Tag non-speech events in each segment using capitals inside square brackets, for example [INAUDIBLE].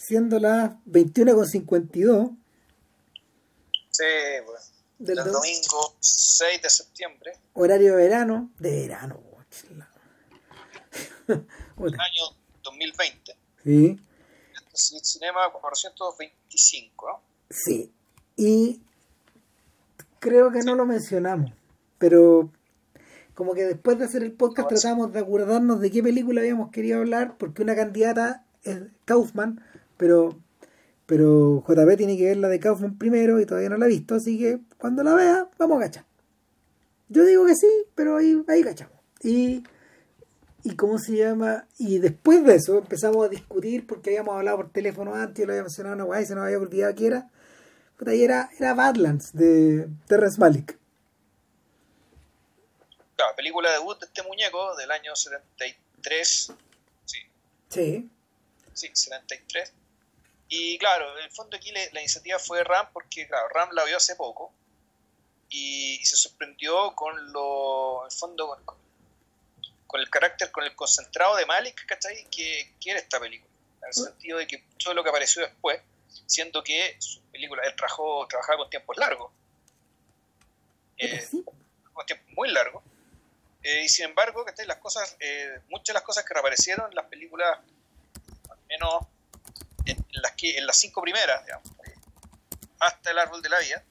siendo las 21.52. Sí, pues. Del, domingo 6 de septiembre. Horario de verano. De verano, [LAUGHS] Año 2020. Sí. Cinema 425, ¿no? Sí. Y creo que no lo mencionamos, pero como que después de hacer el podcast tratamos de acordarnos de qué película habíamos querido hablar, porque una candidata es Kaufman, pero pero JP tiene que ver la de Kaufman primero y todavía no la ha visto, así que cuando la vea, vamos a cachar. Yo digo que sí, pero ahí, ahí cachamos. Y, y cómo se llama, y después de eso empezamos a discutir, porque habíamos hablado por teléfono antes, y lo había mencionado una guay, se nos había olvidado que era. Y era, era Badlands de Terrence Malick. Claro, película debut de este muñeco del año 73. Sí. Sí. Sí, 73. Y claro, en el fondo aquí la iniciativa fue RAM porque, claro, RAM la vio hace poco y, se sorprendió con lo, en el fondo, con, el carácter, con el concentrado de Malik, ¿cachai? Que quiere esta película. En el sentido de que todo lo que apareció después, siendo que su película, él trabajó, trabajaba con tiempos largos. Eh, con tiempos muy largos. Eh, y sin embargo, ¿cachai? Las cosas, eh, muchas de las cosas que reaparecieron en las películas, al menos en, las, que, en las cinco primeras, hasta el árbol de la vida,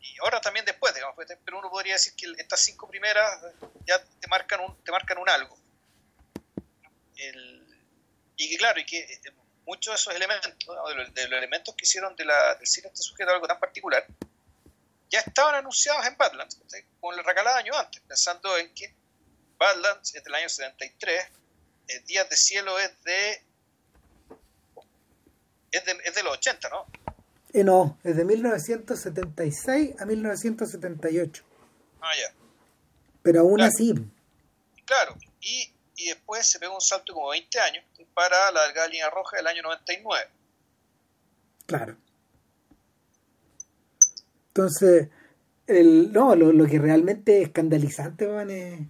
y ahora también después, digamos, pues, pero uno podría decir que estas cinco primeras ya te marcan un, te marcan un algo. y que claro, y que eh, muchos de esos elementos, de, los, elementos que hicieron de la, del cine este sujeto algo tan particular, ya estaban anunciados en Badlands, con la recalada años antes, pensando en que Badlands es del año 73, eh, Días de Cielo es de es de, es de los 80, ¿no? Eh, no, es de 1976 a 1978. Ah, ya. Pero aún así. Claro, y, y después se pega un salto como 20 años para la delgada línea roja del año 99. Claro. Entonces, el, no, lo, lo que realmente es escandalizante, man, es,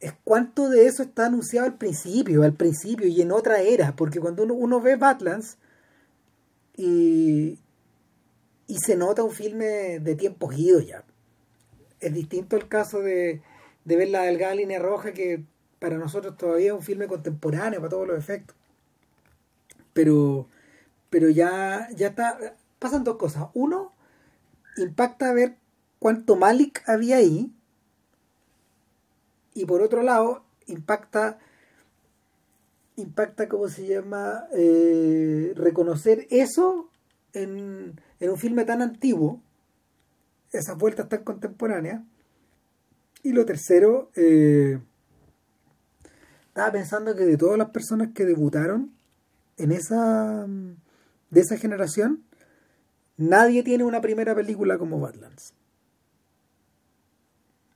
es, cuánto de eso está anunciado al principio, al principio y en otra era, porque cuando uno, uno ve Badlands, y, y se nota un filme de tiempos idos ya. Es distinto el caso de, de ver la delgada línea roja que para nosotros todavía es un filme contemporáneo para todos los efectos. Pero, pero ya, ya está. Pasan dos cosas. Uno, impacta ver cuánto Malik había ahí. Y por otro lado, impacta impacta, ¿cómo se llama? Eh, reconocer eso en, un filme tan antiguo, esas vueltas tan contemporáneas. Y lo tercero, eh, estaba pensando que de todas las personas que debutaron en esa de esa generación, nadie tiene una primera película como Badlands.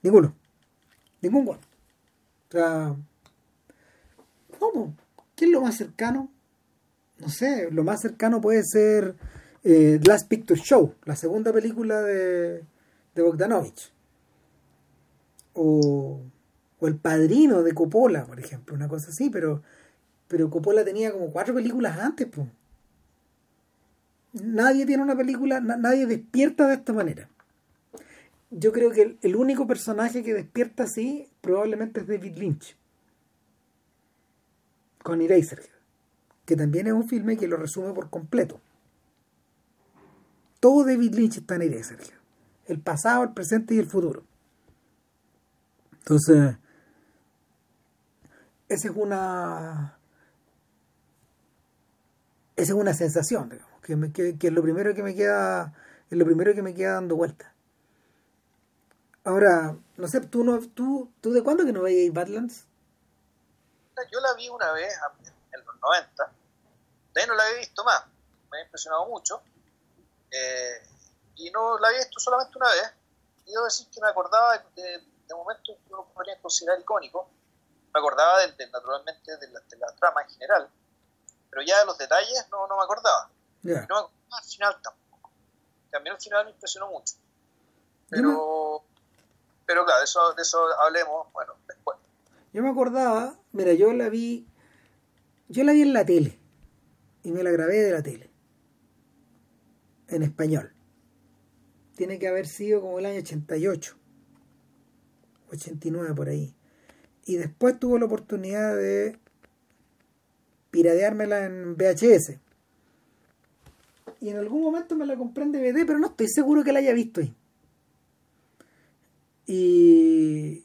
Ninguno. Ninguno. O sea, ¿cómo? ¿Qué es lo más cercano? No sé, lo más cercano puede ser eh, Last Picture Show, la segunda película de, de Bogdanovich. O, El Padrino de Coppola, por ejemplo, una cosa así, pero, pero Coppola tenía como cuatro películas antes. Pues. Nadie tiene una película, nadie despierta de esta manera. Yo creo que el único personaje que despierta así probablemente es David Lynch con Eraserhead, que también es un filme que lo resume por completo. Todo David Lynch está en Eraserhead, el pasado, el presente y el futuro. Entonces, esa es una esa es una sensación, digamos, que, que, es lo primero que me queda es lo primero que me queda dando vuelta. Ahora, no sé, tú no tú tú de cuándo que no veías Badlands? Yo la vi una vez en los 90, de ahí no la había visto más, me ha impresionado mucho, eh, y no la había visto solamente una vez, y debo decir que me acordaba de, de momentos que uno podría considerar icónicos, me acordaba naturalmente de la, de la, trama en general, pero ya de los detalles no, no me acordaba. No me acordaba al final tampoco. También al final me impresionó mucho. Pero, pero claro, de eso, de eso hablemos, bueno, después. Yo me acordaba, mira, yo la vi, yo la vi en la tele. y me la grabé de la tele. En español. Tiene que haber sido como el año 88. 89 por ahí. Y después tuve la oportunidad de pirateármela en VHS. Y en algún momento me la compré en DVD, pero no estoy seguro que la haya visto ahí. Y,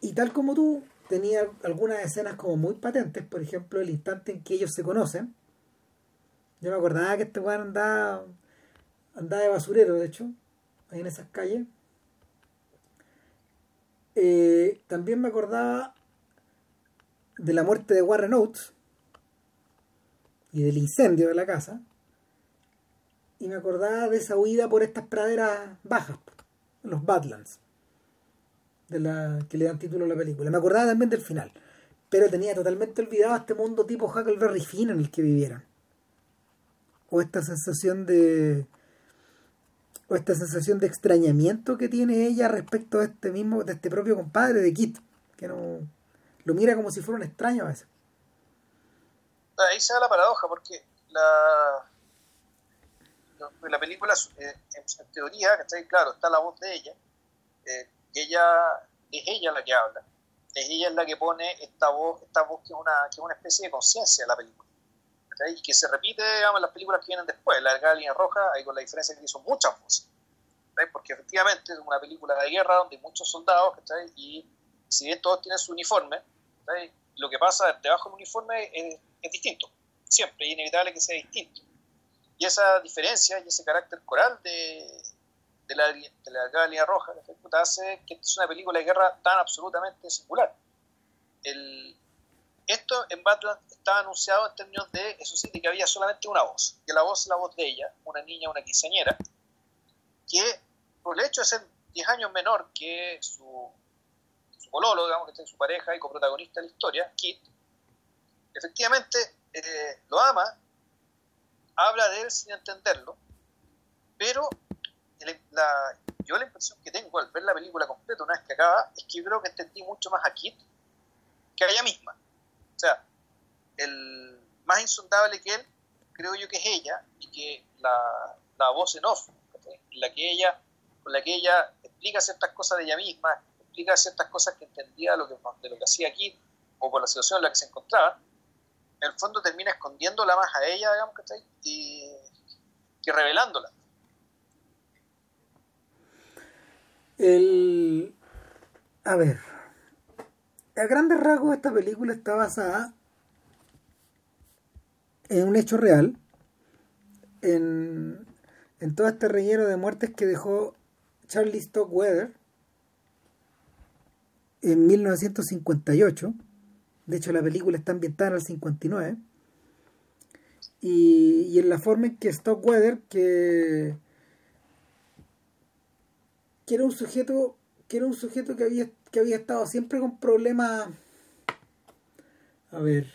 y tal como tú, tenía algunas escenas como muy patentes, por ejemplo, el instante en que ellos se conocen. Yo me acordaba que este weón andaba, andaba de basurero, de hecho, ahí en esas calles. Eh, también me acordaba de la muerte de Warren Oates y del incendio de la casa. Y me acordaba de esa huida por estas praderas bajas, los Badlands, de la que le dan título a la película. Me acordaba también del final, pero tenía totalmente olvidado este mundo tipo Huckleberry Finn en el que vivieran. O esta sensación de o esta sensación de extrañamiento que tiene ella respecto a este mismo, de este propio compadre de Kit, que no lo mira como si fuera un extraño a veces. Ahí se da la paradoja, porque la, la película, eh, en, teoría, claro, está la voz de ella, eh, ella es ella la que habla, es ella la que pone esta voz, esta voz que es una, que es una especie de conciencia de la película y que se repite digamos, en las películas que vienen después, la de línea roja, ahí con la diferencia que son muchas voces, porque efectivamente es una película de guerra donde hay muchos soldados, y si bien todos tienen su uniforme, lo que pasa debajo del uniforme es, distinto, siempre, es inevitable que sea distinto. Y esa diferencia y ese carácter coral de, de la, de la línea roja hace que es una película de guerra tan absolutamente singular. El, esto en Batman estaba anunciado en términos de, eso sí, de que había solamente una voz, que la voz es la voz de ella, una niña, una quinceañera, que por el hecho de ser 10 años menor que su, su pololo, digamos, que es su pareja y coprotagonista de la historia, Kit, efectivamente eh, lo ama, habla de él sin entenderlo, pero la, yo la impresión que tengo al ver la película completa una vez que acaba es que yo creo que entendí mucho más a Kit que a ella misma. O sea, el más insondable que él, creo yo que es ella, y que la, la voz en off, la que ella, con la que ella explica ciertas cosas de ella misma, explica ciertas cosas que entendía lo que, de lo que hacía aquí, o por la situación en la que se encontraba, en el fondo termina escondiéndola más a ella, digamos, ¿cachai? Y que revelándola. El... A ver, a grandes rasgos esta película está basada en un hecho real, en, en todo este relleno de muertes que dejó Charlie Stockweather en 1958. De hecho, la película está ambientada en el 59. Y, y en la forma en que Stockweather, que, que era un sujeto que era un sujeto que había que había estado siempre con problemas, a ver,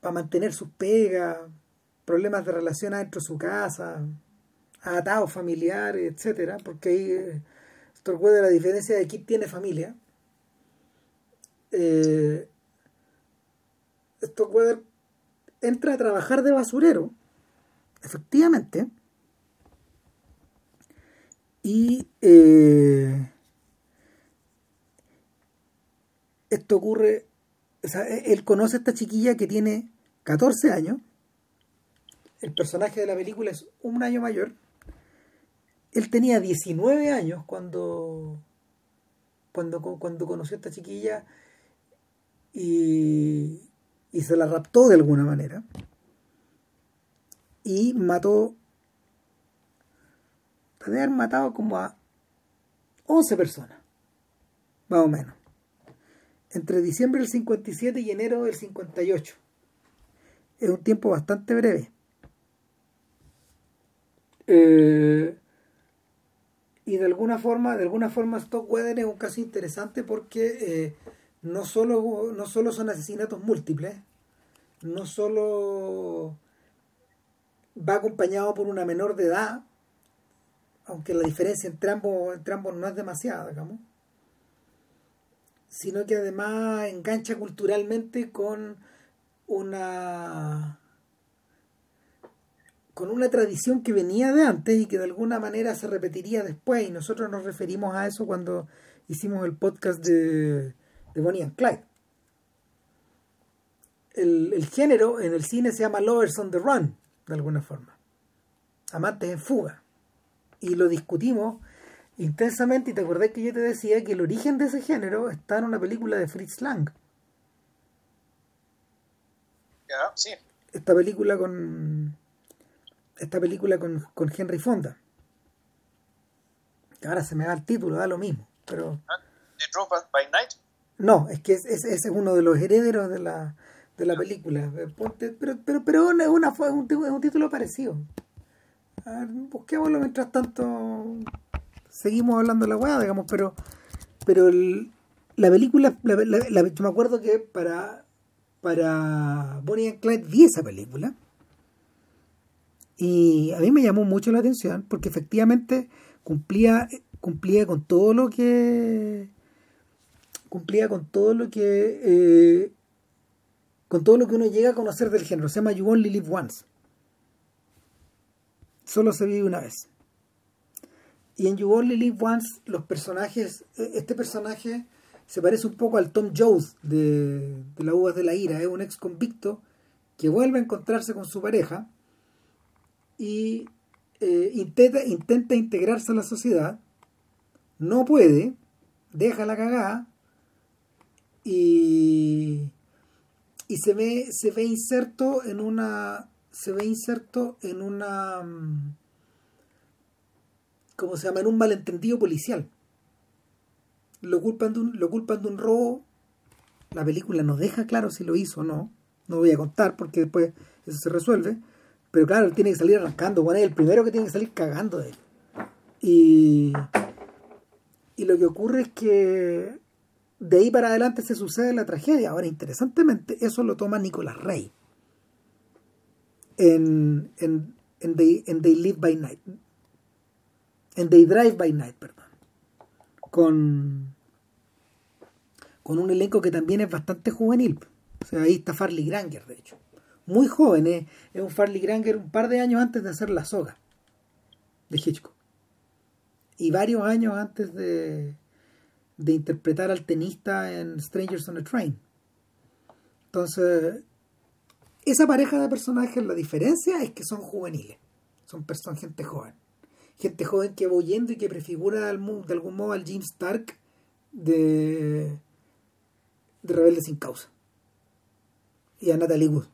para mantener sus pegas, problemas de relación dentro de su casa, atados familiares, etcétera, porque ahí eh, de la diferencia de quién tiene familia. Eh, entra a trabajar de basurero, efectivamente, y eh, esto ocurre, o e-, él conoce a esta chiquilla que tiene 14 años, el personaje de la película es un año mayor, él tenía 19 años cuando, cuando, cuando conoció a esta chiquilla y, y se la raptó de alguna manera. Y mató de haber matado como a 11 personas más o menos entre diciembre del 57 y enero del 58. Es un tiempo bastante breve. Eh, y de alguna forma, de alguna forma Stockweather es un caso interesante porque eh, no, solo, no solo son asesinatos múltiples, no solo va acompañado por una menor de edad, aunque la diferencia entre ambos, entre ambos no es demasiada, digamos sino que además engancha culturalmente con una con una tradición que venía de antes y que de alguna manera se repetiría después y nosotros nos referimos a eso cuando hicimos el podcast de, de Bonnie and Clyde. El, el, género en el cine se llama Lovers on the Run, de alguna forma. Amantes en fuga. Y lo discutimos intensamente y te acordás que yo te decía que el origen de ese género está en una película de Fritz Lang. Ya, sí. Esta película con esta película con, con Henry Fonda. Ahora se me da el título, da lo mismo, pero... ¿The Drove by Night? No, es que ese es, es, uno de los herederos de la, de la película. Pero, pero, pero una, una fue un, un, título parecido. A ver, busquémoslo mientras tanto. Seguimos hablando de la weá, digamos, pero pero la película, la, la, yo me acuerdo que para para Bonnie and Clyde vi esa película. Y a mí me llamó mucho la atención porque efectivamente cumplía cumplía con todo lo que cumplía con todo lo que eh, con todo lo que uno llega a conocer del género. Se llama You Only Live Once solo se vive una vez. Y en You Only Live Once los personajes e, este personaje se parece un poco al Tom Jones de, de la Uvas de la Ira. Es un ex convicto que vuelve a encontrarse con su pareja y eh, intenta, intenta integrarse a la sociedad, no puede, deja la cagada y, y se ve, se ve inserto en una se ve inserto en una mm, ¿cómo se llama? en un malentendido policial lo culpan de un, lo culpan de un robo la película no deja claro si lo hizo o no no voy a contar porque después eso se resuelve pero claro, él tiene que salir arrancando, bueno, es el primero que tiene que salir cagando de él. Y, y lo que ocurre es que de ahí para adelante se sucede la tragedia. Ahora, interesantemente, eso lo toma Nicolás Rey en, en, en, They, en They Live by Night. En They Drive by Night, perdón. Con, con un elenco que también es bastante juvenil. O sea, ahí está Farley Granger, de hecho muy joven, es, un Farley Granger un par de años antes de hacer La Soga de Hitchcock. Y varios años antes de, de interpretar al tenista en Strangers on a Train. Entonces, esa pareja de personajes, la diferencia es que son juveniles, son personas, gente joven. Gente joven que va huyendo y que prefigura de algún modo al Jim Stark de, de Rebelde sin causa. Y a Natalie Wood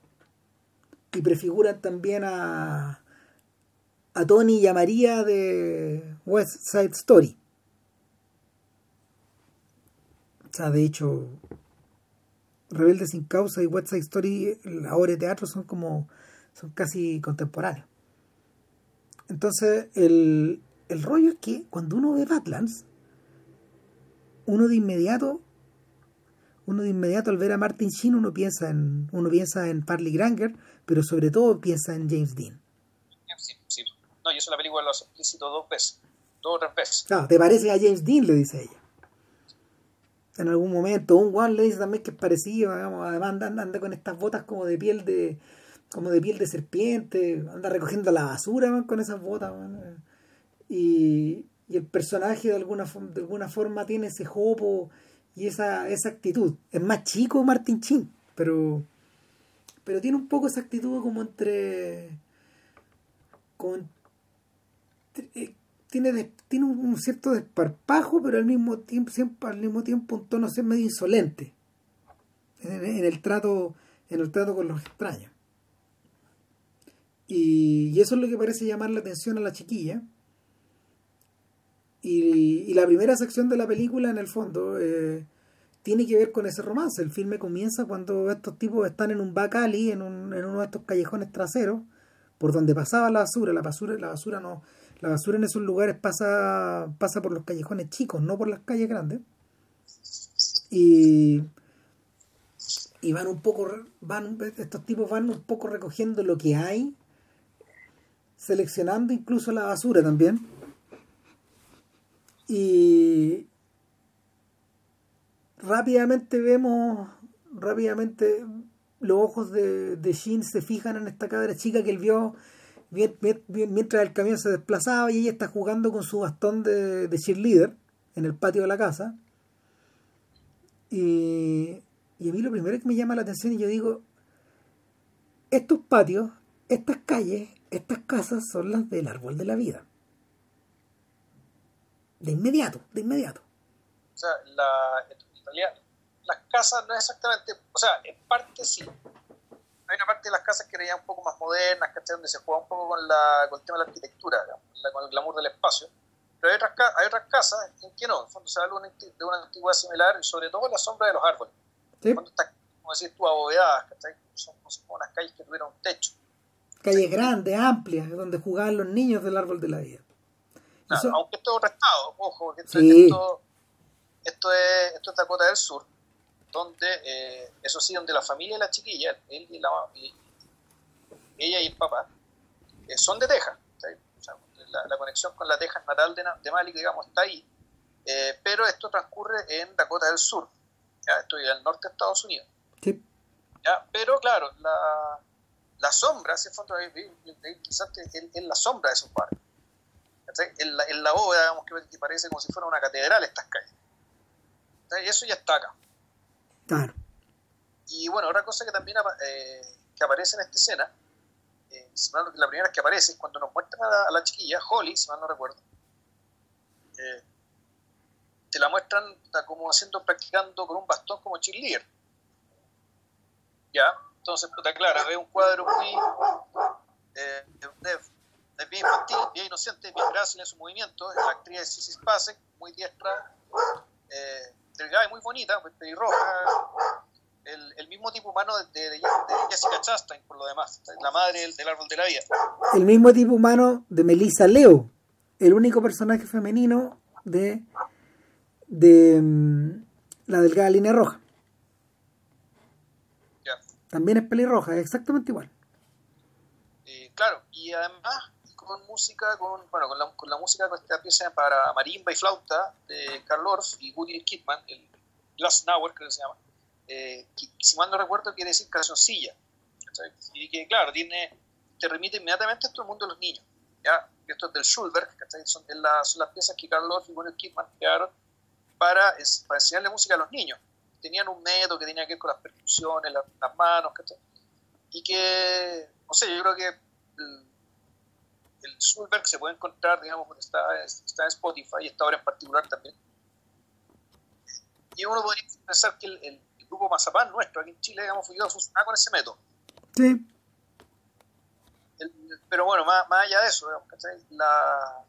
y prefiguran también a, a Tony y a María de West Side Story. O sea, de hecho, Rebelde sin causa y West Side Story, la obra de teatro son como, son casi contemporáneos. Entonces, el, el rollo es que cuando uno ve Badlands, uno de inmediato uno de inmediato al ver a Martin Sheen uno piensa en uno piensa en Farley Granger pero sobre todo piensa en James Dean sí, sí. no yo la película lo explícito dos veces dos o tres veces claro te parece a James Dean le dice ella en algún momento un Juan le dice también que es parecido digamos, además anda, anda, con estas botas como de piel de como de piel de serpiente anda recogiendo la basura con esas botas y, y el personaje de alguna de alguna forma tiene ese jopo y esa, esa actitud. Es más chico Martin Chin, pero, pero tiene un poco esa actitud como entre... Como, eh, tiene, tiene un, cierto desparpajo, pero al mismo tiempo, siempre, al mismo tiempo un tono medio insolente en, el trato en el trato con los extraños. Y, eso es lo que parece llamar la atención a la chiquilla y, la primera sección de la película, en el fondo, eh, tiene que ver con ese romance. El filme comienza cuando estos tipos están en un back en, un, en uno de estos callejones traseros, por donde pasaba la basura. La basura, la basura no, la basura en esos lugares pasa, pasa por los callejones chicos, no por las calles grandes. Y, y van un poco, van, estos tipos van un poco recogiendo lo que hay, seleccionando incluso la basura también y rápidamente vemos, rápidamente los ojos de, de se fijan en esta cabra chica que él vio mientras el camión se desplazaba y ella está jugando con su bastón de, de cheerleader en el patio de la casa. Y, y a mí lo primero que me llama la atención y yo digo, estos patios, estas calles, estas casas son las del árbol de la vida. De inmediato, de inmediato. O sea, la, en las casas no es exactamente, o sea, en parte sí, hay una parte de las casas que eran un poco más modernas, ¿cachai? Donde se juega un poco con, la, con el tema de la arquitectura, con el glamour del espacio. Pero hay otras, hay otras casas en que no, en fondo se habla de una antigüedad similar, y sobre todo en la sombra de los árboles. ¿Sí? Cuando está, como decís tú, abovedadas, ¿cachai? Son, son unas calles que tuvieron un techo. Calles grandes, amplias, donde jugaban los niños del árbol de la vida. Eso... Aunque esto es otro estado, ojo, que sí. esto, esto, es, esto es Dakota del Sur donde, eh, eso sí, donde la familia de la chiquilla, él y la, y, ella y el papá, eh, son de Texas. O sea, la, la, conexión con la Texas natal de, de Malik, digamos, está ahí. Eh, pero esto transcurre en Dakota del Sur, ¿ya? esto es el norte de Estados Unidos. Sí. ¿ya? Pero claro, la, la sombra, ese fondo, quizás es la sombra de esos barrios. En la, en la bóveda, digamos, que parece como si fuera una catedral estas calles. Eso ya está acá. Y bueno, otra cosa que también eh, que aparece en esta escena, eh, la primera que aparece es cuando nos muestran a la, chiquilla, Holly, si mal no recuerdo. Eh, te la muestran como haciendo, practicando con un bastón como cheerleader. ¿Ya? Entonces, puta, claro, es un cuadro muy. Eh, bien infantil, bien inocente, bien grácil en su movimiento. La actriz es Sissy Spacek, muy diestra. Eh, delgada y muy bonita, pues, pelirroja, el, el, mismo tipo humano de, de, de, Jessica Chastain, por lo demás, la madre del, del, árbol de la vida. El mismo tipo humano de Melissa Leo, el único personaje femenino de, de um, la delgada línea roja. Ya. También es pelirroja, es exactamente igual. Eh, claro, y además con música, con, bueno, con la, con la música con esta pieza para marimba y flauta de Carl Orff y Woody Kidman, el Hour creo que se llama, eh, que, si mal no recuerdo quiere decir cancioncilla, y que claro, tiene, te remite inmediatamente a todo el mundo de los niños, ¿ya? esto es del Schulberg, son, la, son las piezas que Carl Orff y Woody Kidman crearon para, es, para enseñarle música a los niños. Tenían un método que tenía que ver con las percusiones, las, las manos, y que, no sé, yo creo que Schulberg se puede encontrar, digamos, está, está en Spotify y esta obra en particular también. Y uno podría pensar que el, el, grupo Mazapán nuestro aquí en Chile, digamos, fue funcionar con ese método. Sí. El, pero bueno, más, más, allá de eso, digamos, la,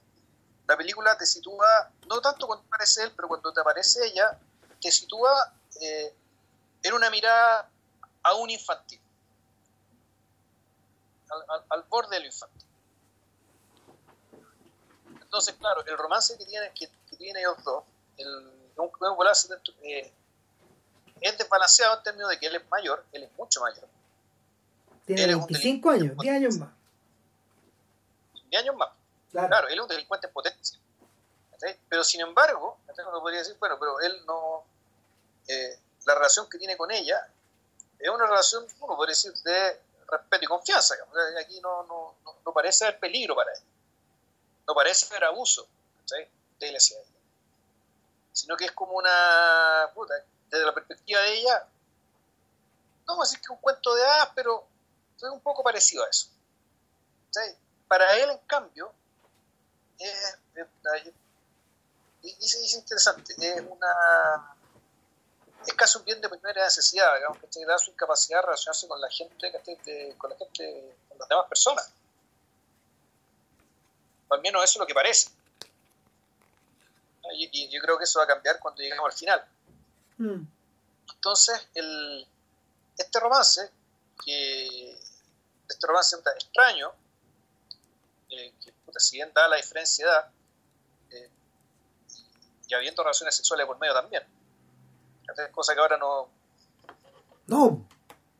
la película te sitúa, no tanto cuando aparece él, pero cuando te aparece ella, te sitúa eh, en una mirada aún infantil, al, al, al borde de lo infantil. Entonces, claro, el romance que tienen que, que tiene ellos dos, el, eh, es desbalanceado en términos de que él es mayor, él es mucho mayor. Tiene 25 años, 10 años más. 10 años más. Claro. claro, él es un delincuente en potencia. Pero sin embargo, uno podría decir, bueno, pero él no. Eh, la relación que tiene con ella es una relación, uno podría decir, de respeto y confianza. Aquí no, no, no, no parece haber peligro para él no parece ser abuso ¿sí? de la sino que es como una, puta, desde la perspectiva de ella, no vamos a decir que un cuento de hadas, pero es un poco parecido a eso. ¿sí? Para él, en cambio, es, es, es, es interesante, es una es casi un bien de primera necesidad, digamos, que da su incapacidad de relacionarse con la gente, con la gente, con las demás personas al menos eso es lo que parece. Y, y, yo creo que eso va a cambiar cuando lleguemos al final. Mm. Entonces, el, este romance, que este romance extraño, eh, que puta, si bien da la diferencia de edad, eh, y habiendo relaciones sexuales por medio también, cosa que ahora no. No.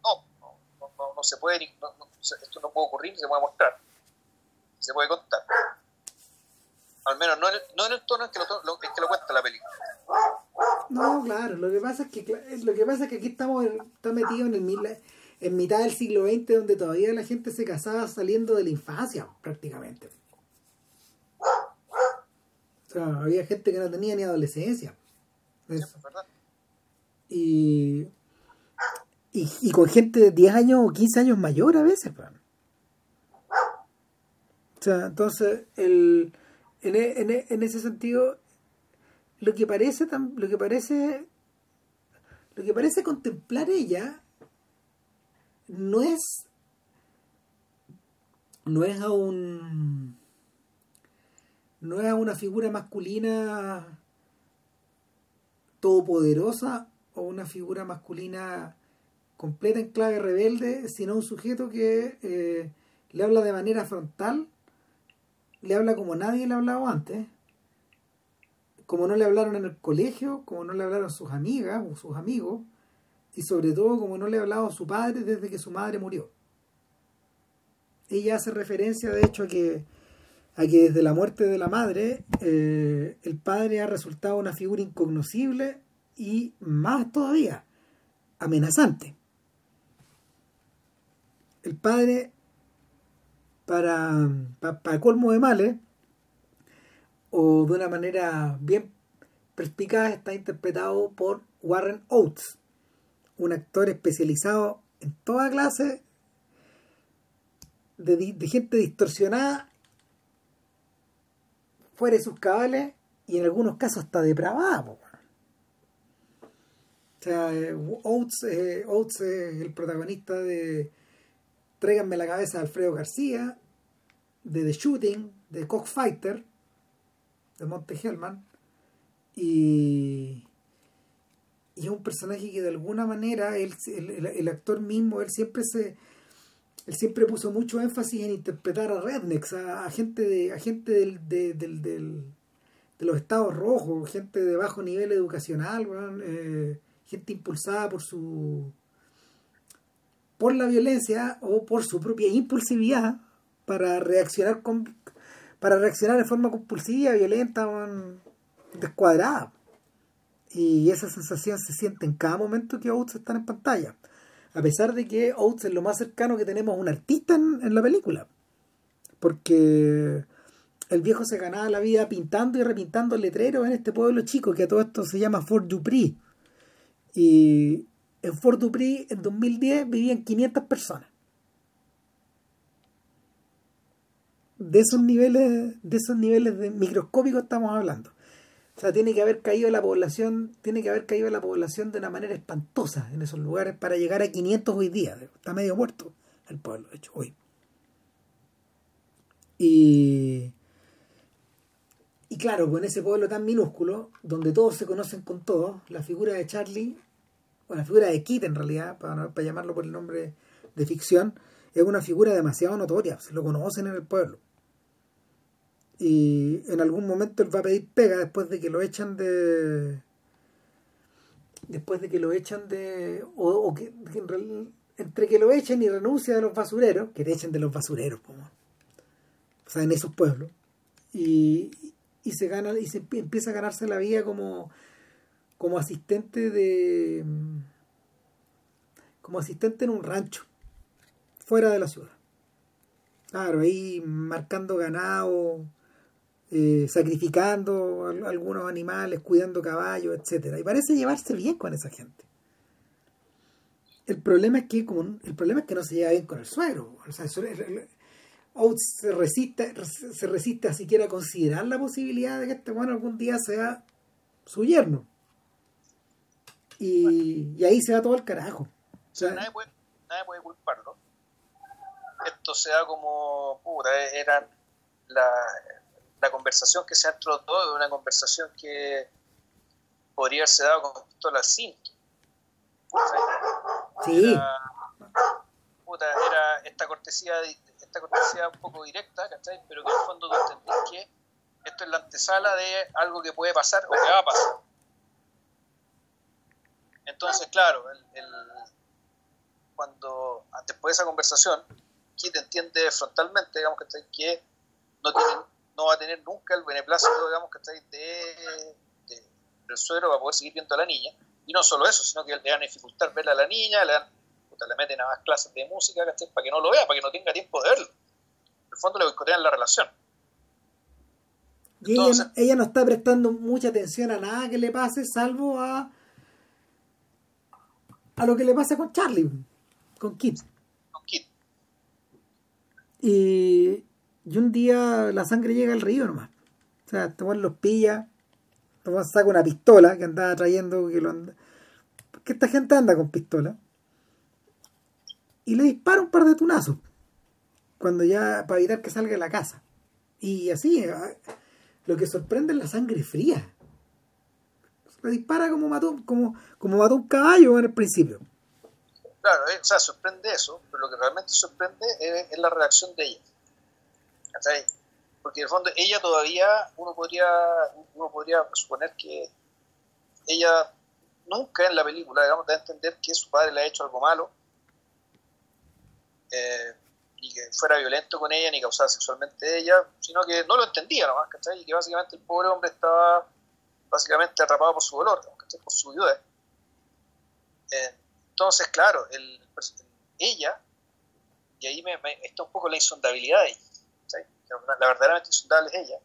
No, no, no, no se puede, esto no puede ocurrir, ni se puede mostrar, se puede contar. Al menos no en el, no en el tono en que lo, lo, en que lo cuenta la película. No, claro, lo que pasa es que lo que pasa es que aquí estamos está metido en el en mitad del siglo XX donde todavía la gente se casaba saliendo de la infancia, prácticamente. O sea, había gente que no tenía ni adolescencia. Y, y, y, con gente de 10 años o 15 años mayor a veces. O sea, entonces, el, en, en, en ese sentido, lo que parece lo que parece lo que parece contemplar ella no es no es a un no es a una figura masculina todopoderosa o una figura masculina completa en clave rebelde, sino un sujeto que eh, le habla de manera frontal, le habla como nadie le ha hablado antes, como no le hablaron en el colegio, como no le hablaron sus amigas o sus amigos, y sobre todo como no le ha hablado a su padre desde que su madre murió. Ella hace referencia, de hecho, a que, a que desde la muerte de la madre, eh, el padre ha resultado una figura incognoscible y más todavía, amenazante. El padre, para, para, colmo de males, o de una manera bien perspicaz está interpretado por Warren Oates, un actor especializado en toda clase de, gente distorsionada fuera de sus cabales y en algunos casos hasta depravada. O sea, eh, Oates, eh, Oates es el protagonista de Tráiganme la cabeza de Alfredo García, de The Shooting, de Cockfighter, de Monte Hellman y, y es un personaje que de alguna manera él, el, actor mismo él siempre se él siempre puso mucho énfasis en interpretar a rednecks a, gente de a gente del, del, del, de los estados rojos gente de bajo nivel educacional eh, gente impulsada por su por la violencia o por su propia impulsividad para reaccionar con para reaccionar de forma compulsiva, violenta, descuadrada. Y esa sensación se siente en cada momento que Oates está en pantalla. A pesar de que Oates es lo más cercano que tenemos a un artista en, la película. Porque el viejo se ganaba la vida pintando y repintando letreros en este pueblo chico, que a todo esto se llama Fort Dupri. Y en Fort Dupri en 2010 vivían 500 personas. de esos niveles, de esos niveles de microscópicos estamos hablando. O sea, tiene que haber caído la población, tiene que haber caído la población de una manera espantosa en esos lugares para llegar a 500 hoy día. Está medio muerto el pueblo, de hecho, hoy. Y, y claro, con ese pueblo tan minúsculo, donde todos se conocen con todos, la figura de Charlie, o la figura de Kit en realidad, para, para llamarlo por el nombre de ficción, es una figura demasiado notoria, se lo conocen en el pueblo. Y en algún momento él va a pedir pega después de que lo echan de después de que lo echan de o, que, entre que lo echen y renuncia de los basureros que te echen de los basureros como, o sea en esos pueblos. Y, y se gana y se empieza a ganarse la vida como como asistente de como asistente en un rancho fuera de la ciudad claro ahí marcando ganado eh, sacrificando algunos animales, cuidando caballos, etcétera Y parece llevarse bien con esa gente. El problema es que como el problema es que no se lleva bien con el suegro. O sea, Oates se resiste, se resiste a siquiera considerar la posibilidad de que este bueno algún día sea su yerno. Y, ahí se va todo el carajo. nadie, puede, culparlo. Esto se da como pura, eran la, la conversación que se ha entre los dos es una conversación que podría haberse dado con pistola al cinto. Sí. Era, esta cortesía esta cortesía un poco directa, ¿cachai? Pero que en el fondo tú entendés que esto es la antesala de algo que puede pasar o que va a pasar. Entonces, claro, el, cuando después de esa conversación, te entiende frontalmente, digamos, que no tienen no va a tener nunca el beneplácito, digamos, que de, de, del suegro para poder seguir viendo a la niña. Y no solo eso, sino que le van a dificultar ver a la niña, le van, le meten a más clases de música, ¿cachai? Para que no lo vea, para que no tenga tiempo de verlo. En el fondo le boicotean la relación. Y ella, ella, no está prestando mucha atención a nada que le pase, salvo a a lo que le pasa con Charlie, con Kit. Con Kit. Y, y un día la sangre llega al río nomás. O sea, Tomás los pilla, Tomás saca una pistola que andaba trayendo, que lo anda... Porque esta gente anda con pistola. Y le dispara un par de tunazos. Cuando ya, para evitar que salga de la casa. Y así, eh, lo que sorprende es la sangre fría. Dispara como mató, como, como mató un caballo en el principio. Claro, eh, o sea, sorprende eso, pero lo que realmente sorprende es, la reacción de ella. Porque en el fondo ella todavía, uno podría, uno podría suponer que ella nunca en la película, digamos, da a entender que su padre le ha hecho algo malo, eh, ni que fuera violento con ella, ni causara sexualmente ella, sino que no lo entendía nomás, ¿cachai? Y que básicamente el pobre hombre estaba básicamente atrapado por su dolor, por su viuda. Eh, entonces, claro, el, ella, y ahí me, está un poco la insondabilidad de ella, la, verdaderamente insondable es ella.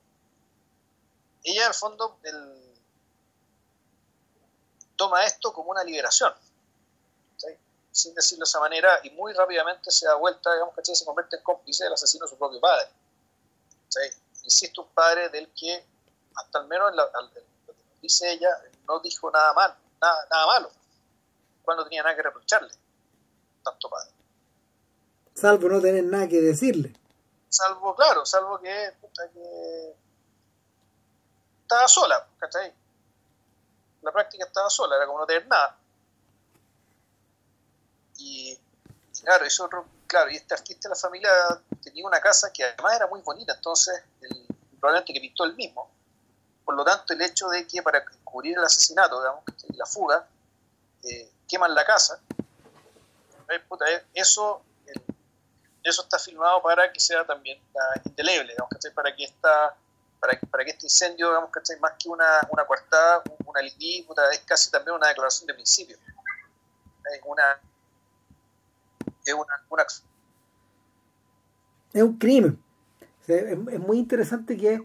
Ella, en el fondo, toma esto como una liberación, sin decirlo de esa manera, y muy rápidamente se da vuelta, digamos, que se convierte en cómplice del asesino de su propio padre. Insisto, un padre del que, hasta al menos en la, dice ella, no dijo nada mal, nada, nada malo, cuando tenía nada que reprocharle, tanto padre. Salvo no tener nada que decirle. Salvo, claro, salvo que, que estaba sola, ¿cachai? La práctica estaba sola, era como no tener nada. Y, claro, eso otro, claro, y este artista de la familia tenía una casa que además era muy bonita, entonces probablemente que pintó él mismo por lo tanto, el hecho de que para cubrir el asesinato, digamos, la fuga, eh, queman la casa, eh, eh, eso, eso está filmado para que sea también indeleble, digamos, para que esta para para que este incendio, digamos, más que una, una coartada, una es casi también una declaración de principio. Es una, es una, es un crimen. es, muy interesante que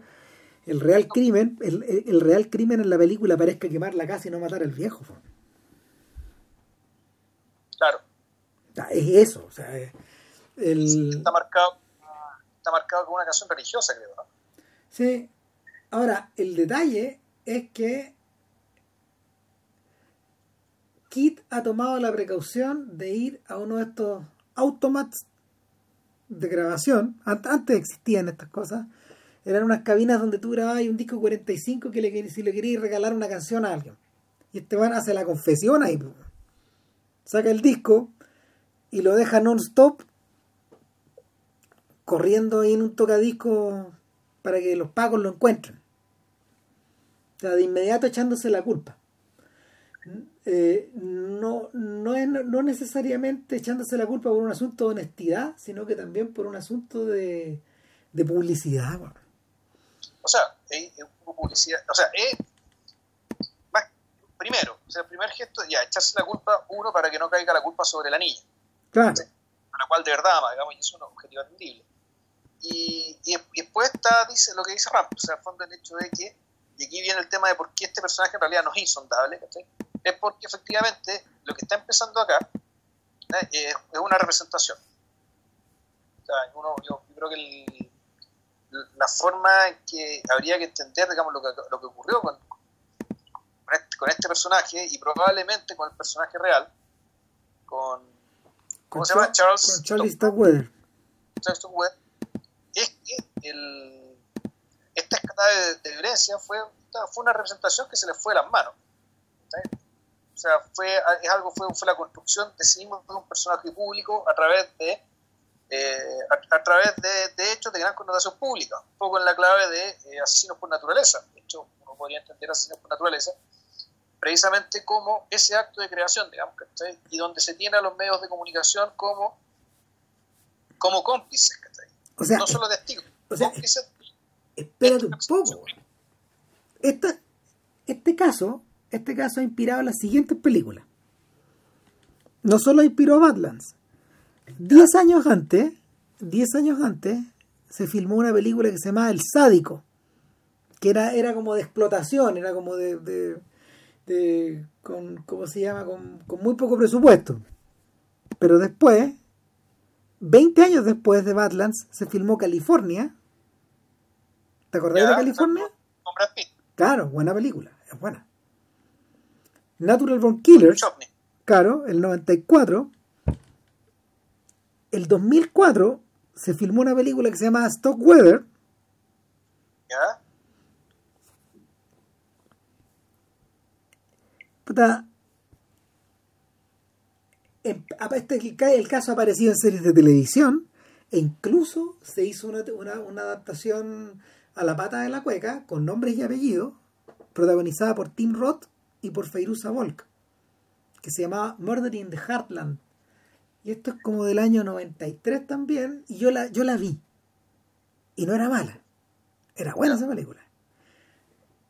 el real crimen, el, real crimen en la película parezca quemar la casa y no matar al viejo. Claro. Es eso, o sea, está marcado está marcado como una canción religiosa, creo, ¿no? Sí. Ahora, el detalle es que Kit ha tomado la precaución de ir a uno de estos automats de grabación. Antes existían estas cosas eran unas cabinas donde tú grababas un disco 45 que le, si le querías regalar una canción a alguien. Y este van hace la confesión ahí. Saca el disco y lo deja non-stop corriendo ahí en un tocadisco para que los pagos lo encuentren. O sea, de inmediato echándose la culpa. Eh, no, no, es, no necesariamente echándose la culpa por un asunto de honestidad, sino que también por un asunto de, de publicidad. O sea, es, publicidad, o sea, es más, primero, o sea, el primer gesto, ya, echarse la culpa, uno, para que no caiga la culpa sobre la niña. Claro. A la cual de verdad ama, digamos, y es un objetivo atendible. Y, y, después está, dice lo que dice Ramp, o sea, al fondo el hecho de que, y aquí viene el tema de por qué este personaje en realidad no es insondable, ¿cachai? es porque efectivamente lo que está empezando acá ¿eh? es, es, una representación. O sea, uno, yo, yo creo que el, la forma en que habría que entender, digamos, lo que, lo que ocurrió con, este, con, este, personaje y probablemente con el personaje real, con, ¿cómo se llama? Charles, Charles Stockwell. Charles es que el, esta escalada de, violencia fue, fue una representación que se le fue de las manos. O sea, fue, es algo, fue, fue la construcción de sí mismo de un personaje público a través de eh, a, través de, hechos de gran connotación pública, un poco en la clave de eh, asesinos por naturaleza. De hecho, uno podría entender asesinos por naturaleza precisamente como ese acto de creación, digamos, y donde se tiene a los medios de comunicación como, como cómplices, no solo testigos, o sea, Espérate un poco. este caso, este caso ha inspirado las siguientes películas. no solo inspiró a Badlands. Diez años antes, diez años antes, se filmó una película que se llamaba El Sádico, que era, era como de explotación, era como de, de, de con, ¿cómo se llama? Con, con muy poco presupuesto. Pero después, 20 años después de Badlands, se filmó California. ¿Te acordás de California? Con Brad Pitt, Claro, buena película, es buena. Natural Born Killers, claro, el 94. El 2004 se filmó una película que se llama Stock Weather, ¿Ya? Puta, apa- este, el, ca- el caso ha aparecido en series de televisión e incluso se hizo una, una- una adaptación a la pata de la cueca con nombres y apellidos protagonizada por Tim Roth y por Feiruza Volk que se llamaba Murder in the Heartland y esto es como del año 93 también y yo la, yo la vi y no era mala era buena esa película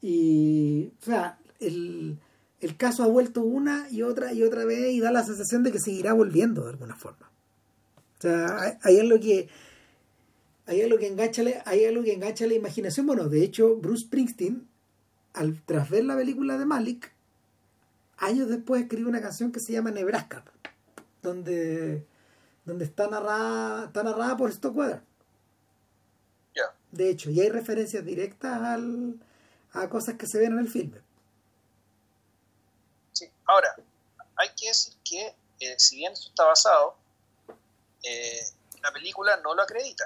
y o sea el, el caso ha vuelto una y otra y otra vez y da la sensación de que seguirá volviendo de alguna forma. O sea, hay- hay algo que hay algo que engancha la- hay algo que engancha la imaginación. Bueno, de hecho, Bruce Springsteen, al tras ver la película de Malik, años después escribe una canción que se llama Nebraska, donde, donde está narrada, está narrada por Stockweather. Ya. De hecho, y hay referencias directas al, a cosas que se ven en el filme. Sí. Ahora, hay que decir que, eh, si bien esto está basado, eh, la película no lo acredita.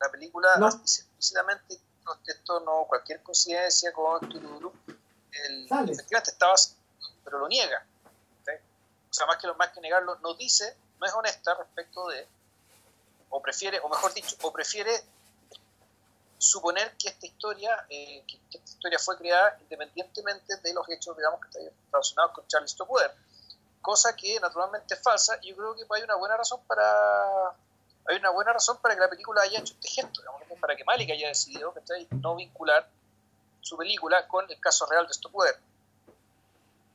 La película No. dice explícitamente esto no, cualquier coincidencia con Tururú, el, efectivamente está basado, pero lo niega. O sea, más que, más que negarlo, no dice, no es honesta respecto de, o prefiere, o mejor dicho, o prefiere suponer que esta historia, eh, que, esta historia fue creada independientemente de los hechos, digamos, que están relacionados con Charles Stockwell. Cosa que naturalmente es falsa, y yo creo que hay una buena razón para hay una buena razón para que la película haya hecho este gesto, digamos, para que Malik haya decidido no vincular su película con el caso real de Stockwell.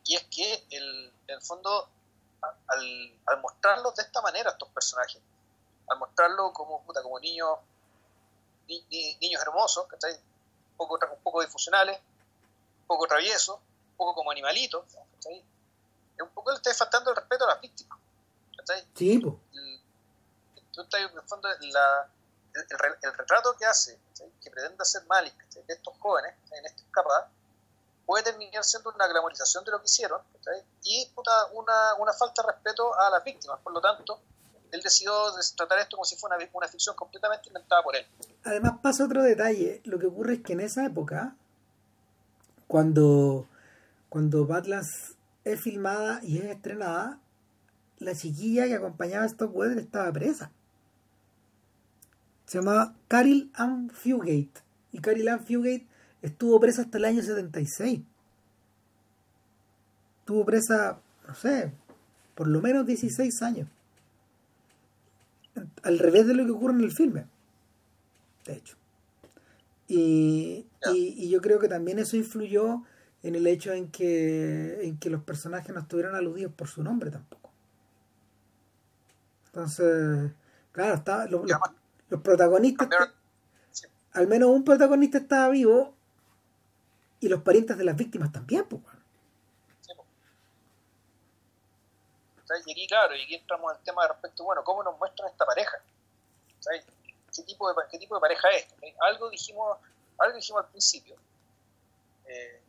Y es que, el, en el fondo, al, al mostrarlos de esta manera, estos personajes, al mostrarlo como, puta, como niños ni- ni- niños hermosos, ¿cachai? Un poco, un poco disfuncionales, un poco traviesos, un poco como animalitos, ¿cachai? Es un poco le está faltando el respeto a las víctimas, ¿cachai? Sí, pues. El- tú estás, en el fondo, la- el, el re- el retrato que hace, ¿cachai? que pretende hacer Malik de estos jóvenes, en esta escapada, puede terminar siendo una glamorización de lo que hicieron, ¿cachai? y puta, una, una falta de respeto a las víctimas, por lo tanto, él decidió tratar esto como si fuera una, una ficción completamente inventada por él. Además pasa otro detalle. Lo que ocurre es que en esa época, cuando, cuando Badlands es filmada y es estrenada, la chiquilla que acompañaba a Stockweather estaba presa. Se llamaba Carol Ann Fugate. Y Carol Ann Fugate estuvo presa hasta el año 76. Estuvo presa, no sé, por lo menos 16 años. Al revés de lo que ocurre en el filme de hecho. Y, y, y yo creo que también eso influyó en el hecho en que, en que los personajes no estuvieran aludidos por su nombre tampoco. Entonces, claro, Y los, protagonistas, al menos un protagonista estaba vivo y los parientes de las víctimas también, pues. bueno. Sí. ¿Sabes? Y aquí, claro, y aquí entramos al tema de respecto, bueno, ¿cómo nos muestran esta pareja? ¿Sabes? ¿Qué tipo de, qué tipo de pareja es? Algo dijimos, algo dijimos al principio, eh,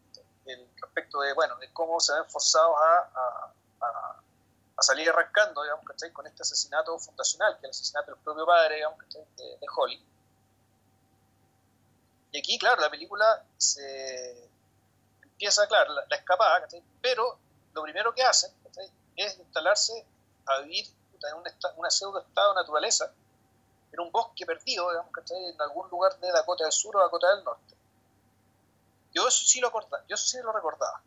el- respecto de, bueno, de cómo se ven forzados a, a- a- salir arrancando, digamos. Con este asesinato fundacional, que es el asesinato del propio padre, digamos. De, de Holly. Y aquí, claro, la película se empieza, claro, la, la escapada, pero lo primero que hacen es instalarse a vivir en un una pseudo estado de naturaleza, en un bosque perdido, en algún lugar de Dakota del Sur o Dakota del Norte. Yo eso sí lo recordaba, yo eso sí lo recordaba.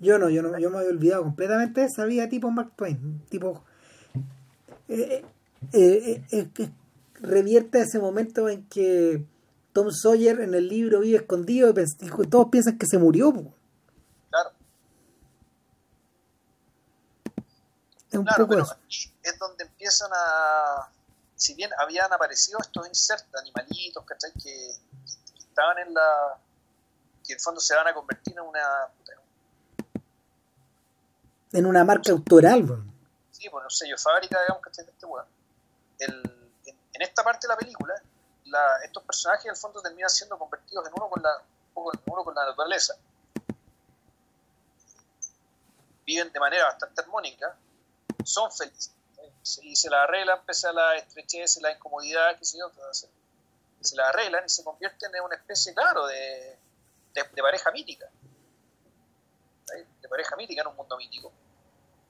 Yo no, yo no, yo me había olvidado completamente, sabía tipo Mark Twain, tipo eh, eh, eh, revierte ese momento en que Tom Sawyer en el libro vive escondido y, todos piensan que se murió. Claro. Un claro, poco pero eso. aquí es donde empiezan a. Si bien habían aparecido estos insertos, animalitos, ¿cachai? Que, que estaban en la. que en el fondo se van a convertir en una. En una marca autoral, weón. Sí, pues un sello fábrica, digamos, ¿cachai? Este weón. El- en, en esta parte de la película, la- estos personajes en el fondo terminan siendo convertidos en uno con la, uno con la naturaleza. Viven de manera bastante armónica, son felices. Y se la arreglan pese a la estrechez y la incomodidad, que sé yo, se la arreglan y se convierten en una especie, claro, de, de, pareja mítica. De pareja mítica en un mundo mítico.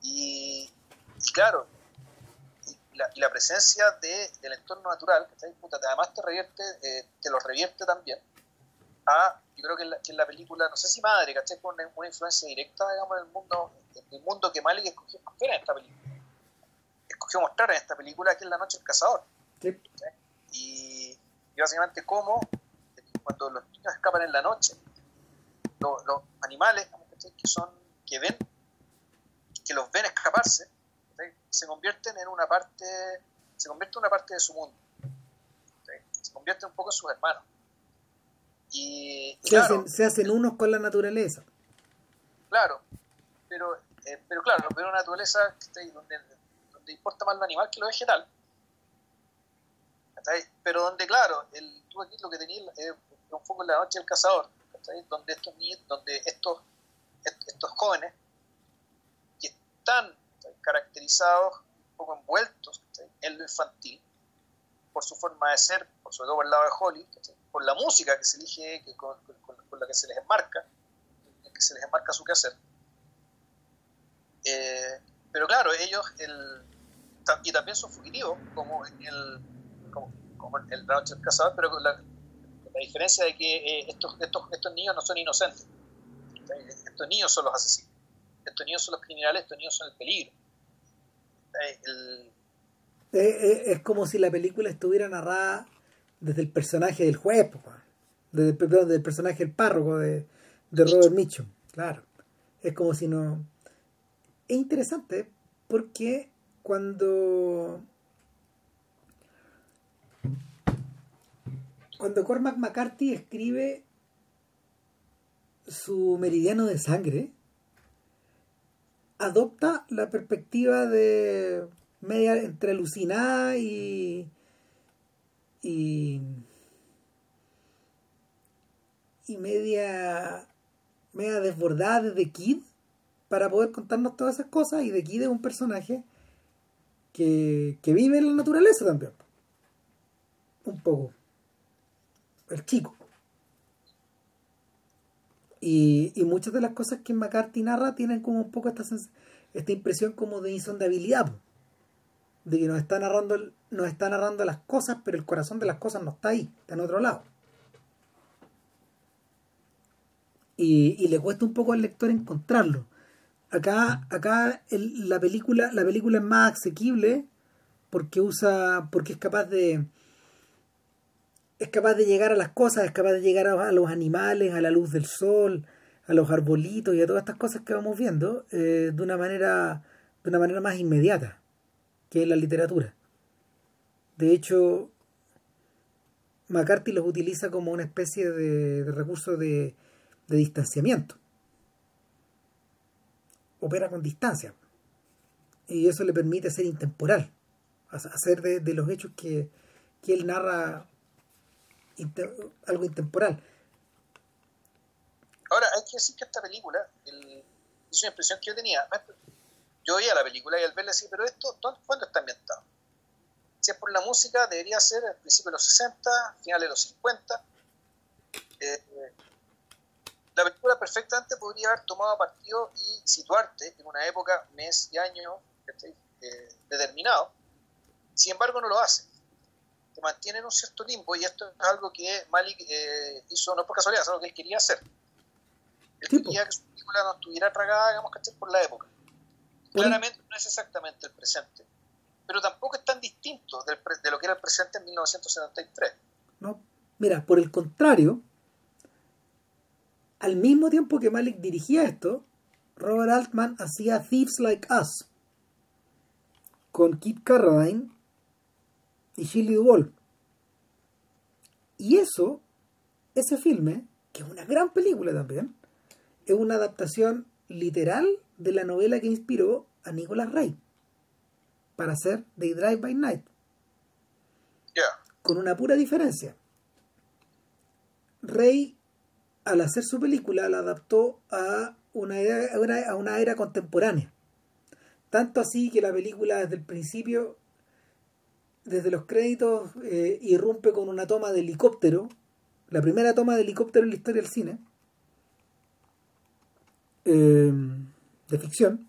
Y, y claro, y la, presencia de, del entorno natural, que además te revierte, eh, te lo revierte también a, yo creo que en la, película, no sé si madre, ¿cachai? Con una, influencia directa, digamos, en el mundo, en el mundo que Malik escogió en esta película. Escogió mostrar en esta película que es La Noche del Cazador. Sí. Y, y básicamente cómo cuando los niños escapan en la noche, lo- los animales que son, que ven, que los ven escaparse, se convierten en una parte, se convierte en una parte de su mundo. Se convierte un poco en sus hermanos. Y, Se, claro, hacen, se hacen unos con la naturaleza. claro, pero, eh, pero claro, pero una naturaleza donde importa más lo animal que lo vegetal. ¿cachai? Pero donde, claro, el, tú aquí lo que tenías es un poco en la noche del cazador, donde estos donde estos, est- estos jóvenes que están caracterizados, un poco envueltos en lo infantil, por su forma de ser, por sobre todo por el lado de Holly, por la música que se elige, que con, la que se les enmarca, que se les enmarca su quehacer. Eh, pero claro, ellos, el, y también son fugitivos, como en el, como, como en el La Noche del Cazador, pero con la, la diferencia de que eh, estos, estos, estos niños no son inocentes. Estos niños son los asesinos. Estos niños son los criminales, estos niños son el peligro. ¿cachai? El, Eh, eh, es como si la película estuviera narrada desde el personaje del juez, desde, perdón, del personaje del párroco de, de Robert Mitchum. Claro. Es como si no. Es interesante porque cuando. Cuando Cormac McCarthy escribe su meridiano de sangre, adopta la perspectiva de media entre alucinada y y media media desbordada de Kid para poder contarnos todas esas cosas y de Kid es un personaje que, que vive en la naturaleza también. Un poco. El chico. Y, y muchas de las cosas que McCarthy narra tienen como un poco esta, esta impresión como de insondabilidad de que nos está narrando nos está narrando las cosas pero el corazón de las cosas no está ahí está en otro lado. Y, y le cuesta un poco al lector encontrarlo acá acá el- la película la película es más asequible porque usa porque es capaz de es capaz de llegar a las cosas, es capaz de llegar a, a los animales, a la luz del sol, a los arbolitos y a todas estas cosas que vamos viendo eh, de una manera de una manera más inmediata que la literatura. De hecho, McCarthy los utiliza como una especie de, de recurso de, de distanciamiento. Opera con distancia. Y eso le permite ser intemporal, hacer de, los hechos que, que él narra algo intemporal. Ahora, hay que decir que esta película, el- es una impresión que yo tenía. Yo veía la película y al verla decía, pero esto, ¿dónde- ¿cuándo está ambientado? Si es por la música, debería ser al principio de los 60, finales de los 50. Eh, la película perfectamente podría haber tomado partido y situarte en una época, mes y año. Eh, determinado. Sin embargo, no lo hace. Te mantiene en un cierto limbo y esto es algo que Malik eh, hizo no por casualidad, es algo que él quería hacer. Él Sí, po. quería que su película no estuviera tragada, digamos, ¿cachai? por la época. Claramente no es exactamente el presente, pero tampoco es tan distinto del de lo que era el presente en 1973. ¿no? Mira, por el contrario, al mismo tiempo que Malik dirigía esto, Robert Altman hacía Thieves Like Us, con Kit Carradine y Shirley Duvall. Y eso, ese filme, que es una gran película también, es una adaptación literal de la novela que inspiró a Nicolas Ray para hacer The Drive by Night. Con una pura diferencia. Ray, al hacer su película, la adaptó a una era, a una era contemporánea. Tanto así que la película desde el principio, desde los créditos, eh, irrumpe con una toma de helicóptero, la primera toma de helicóptero en la historia del cine, eh, de ficción,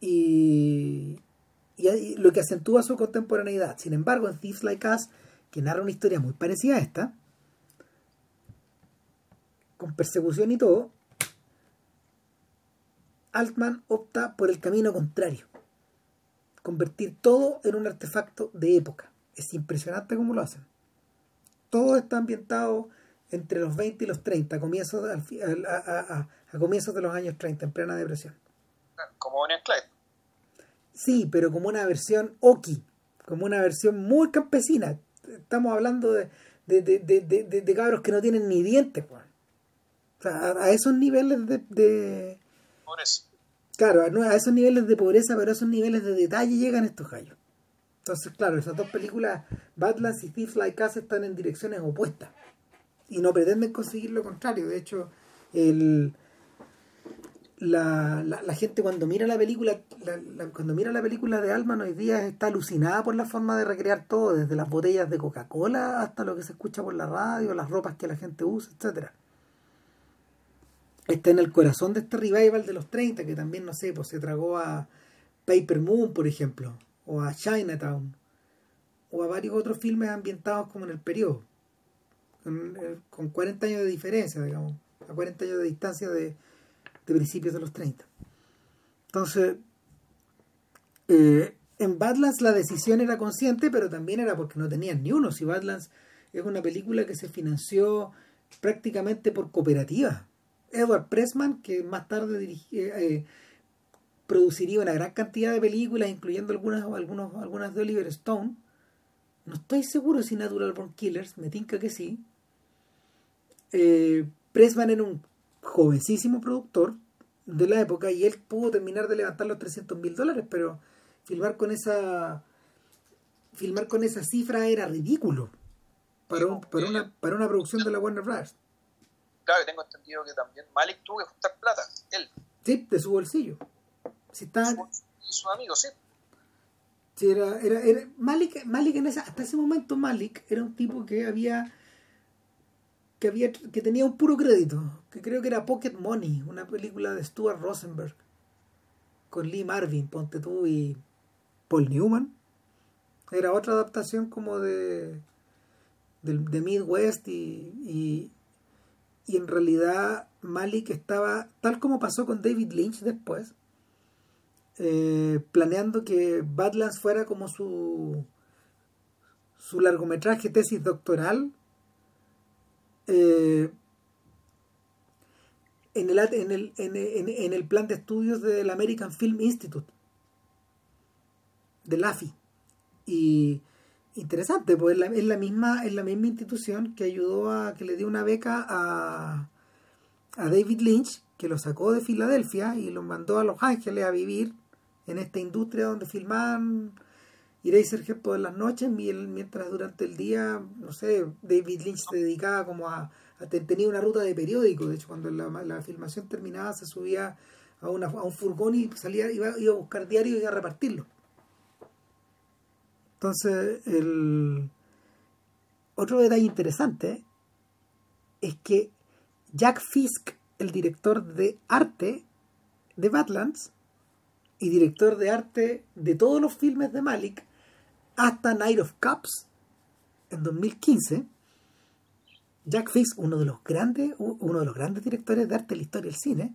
y, y, lo que acentúa su contemporaneidad. Sin embargo, en Thieves Like Us, que narra una historia muy parecida a esta, con persecución y todo, Altman opta por el camino contrario. Convertir todo en un artefacto de época. Es impresionante cómo lo hacen. Todo está ambientado entre los 20 y los 30, a comienzos, a, comienzos de los años 30, en plena depresión. Como Bonnie Clyde. Sí, pero como una versión Oki, como una versión muy campesina. Estamos hablando de, de, de, cabros que no tienen ni dientes, O a, esos niveles de, Claro, a esos niveles de pobreza, pero a esos niveles de detalle llegan estos gallos. Entonces, claro, esas dos películas, Badlands y Thieves Like Us, están en direcciones opuestas. Y no pretenden conseguir lo contrario. De hecho, el, la, la, gente cuando mira la película, cuando mira la película de Alman hoy día está alucinada por la forma de recrear todo, desde las botellas de Coca-Cola hasta lo que se escucha por la radio, las ropas que la gente usa, etcétera está en el corazón de este revival de los 30, que también, no sé, pues se tragó a Paper Moon, por ejemplo, o a Chinatown, o a varios otros filmes ambientados como en el periodo, con, 40 años de diferencia, digamos, a 40 años de distancia de, principios de los 30. Entonces, eh, en Badlands la decisión era consciente, pero también era porque no tenían ni uno. Si Badlands es una película que se financió prácticamente por cooperativa Edward Pressman, que más tarde eh, produciría una gran cantidad de películas, incluyendo algunas, algunos, algunas de Oliver Stone. No estoy seguro si Natural Born Killers, me tinca que sí. Eh, Pressman era un jovencísimo productor de la época y él pudo terminar de levantar los 300 mil dólares, pero filmar con esa filmar con esa cifra era ridículo para, para, una, para una producción de la Warner Bros claro, tengo entendido que también Malik tuvo que juntar plata, él. Sí, de su bolsillo. Si está... Su, amigo, sí. Sí, era, era, era Malik, Malik en esa, hasta ese momento Malik era un tipo que había que había que tenía un puro crédito, que creo que era Pocket Money, una película de Stuart Rosenberg con Lee Marvin, ponte tú y Paul Newman. Era otra adaptación como de de, Midwest y, y en realidad Malik estaba, tal como pasó con David Lynch después, eh, planeando que Badlands fuera como su, su largometraje tesis doctoral eh, en, el, en, el, en, el plan de estudios del American Film Institute, del AFI. Y interesante, pues es la, misma, es la misma institución que ayudó a que le dio una beca a, a David Lynch, que lo sacó de Filadelfia y lo mandó a Los Ángeles a vivir en esta industria donde filmaban Eraserhead todas las noches, mientras durante el día, no sé, David Lynch se dedicaba como a, tenía una ruta de periódico, de hecho cuando la, filmación terminaba se subía a, una, a un furgón y salía, iba, iba a buscar diarios y a repartirlo. Entonces, el otro detalle interesante es que Jack Fisk, el director de arte de Badlands y director de arte de todos los filmes de Malik, hasta Night of Cups en 2015, Jack Fisk, uno de los grandes, uno de los grandes directores de arte de la historia del cine,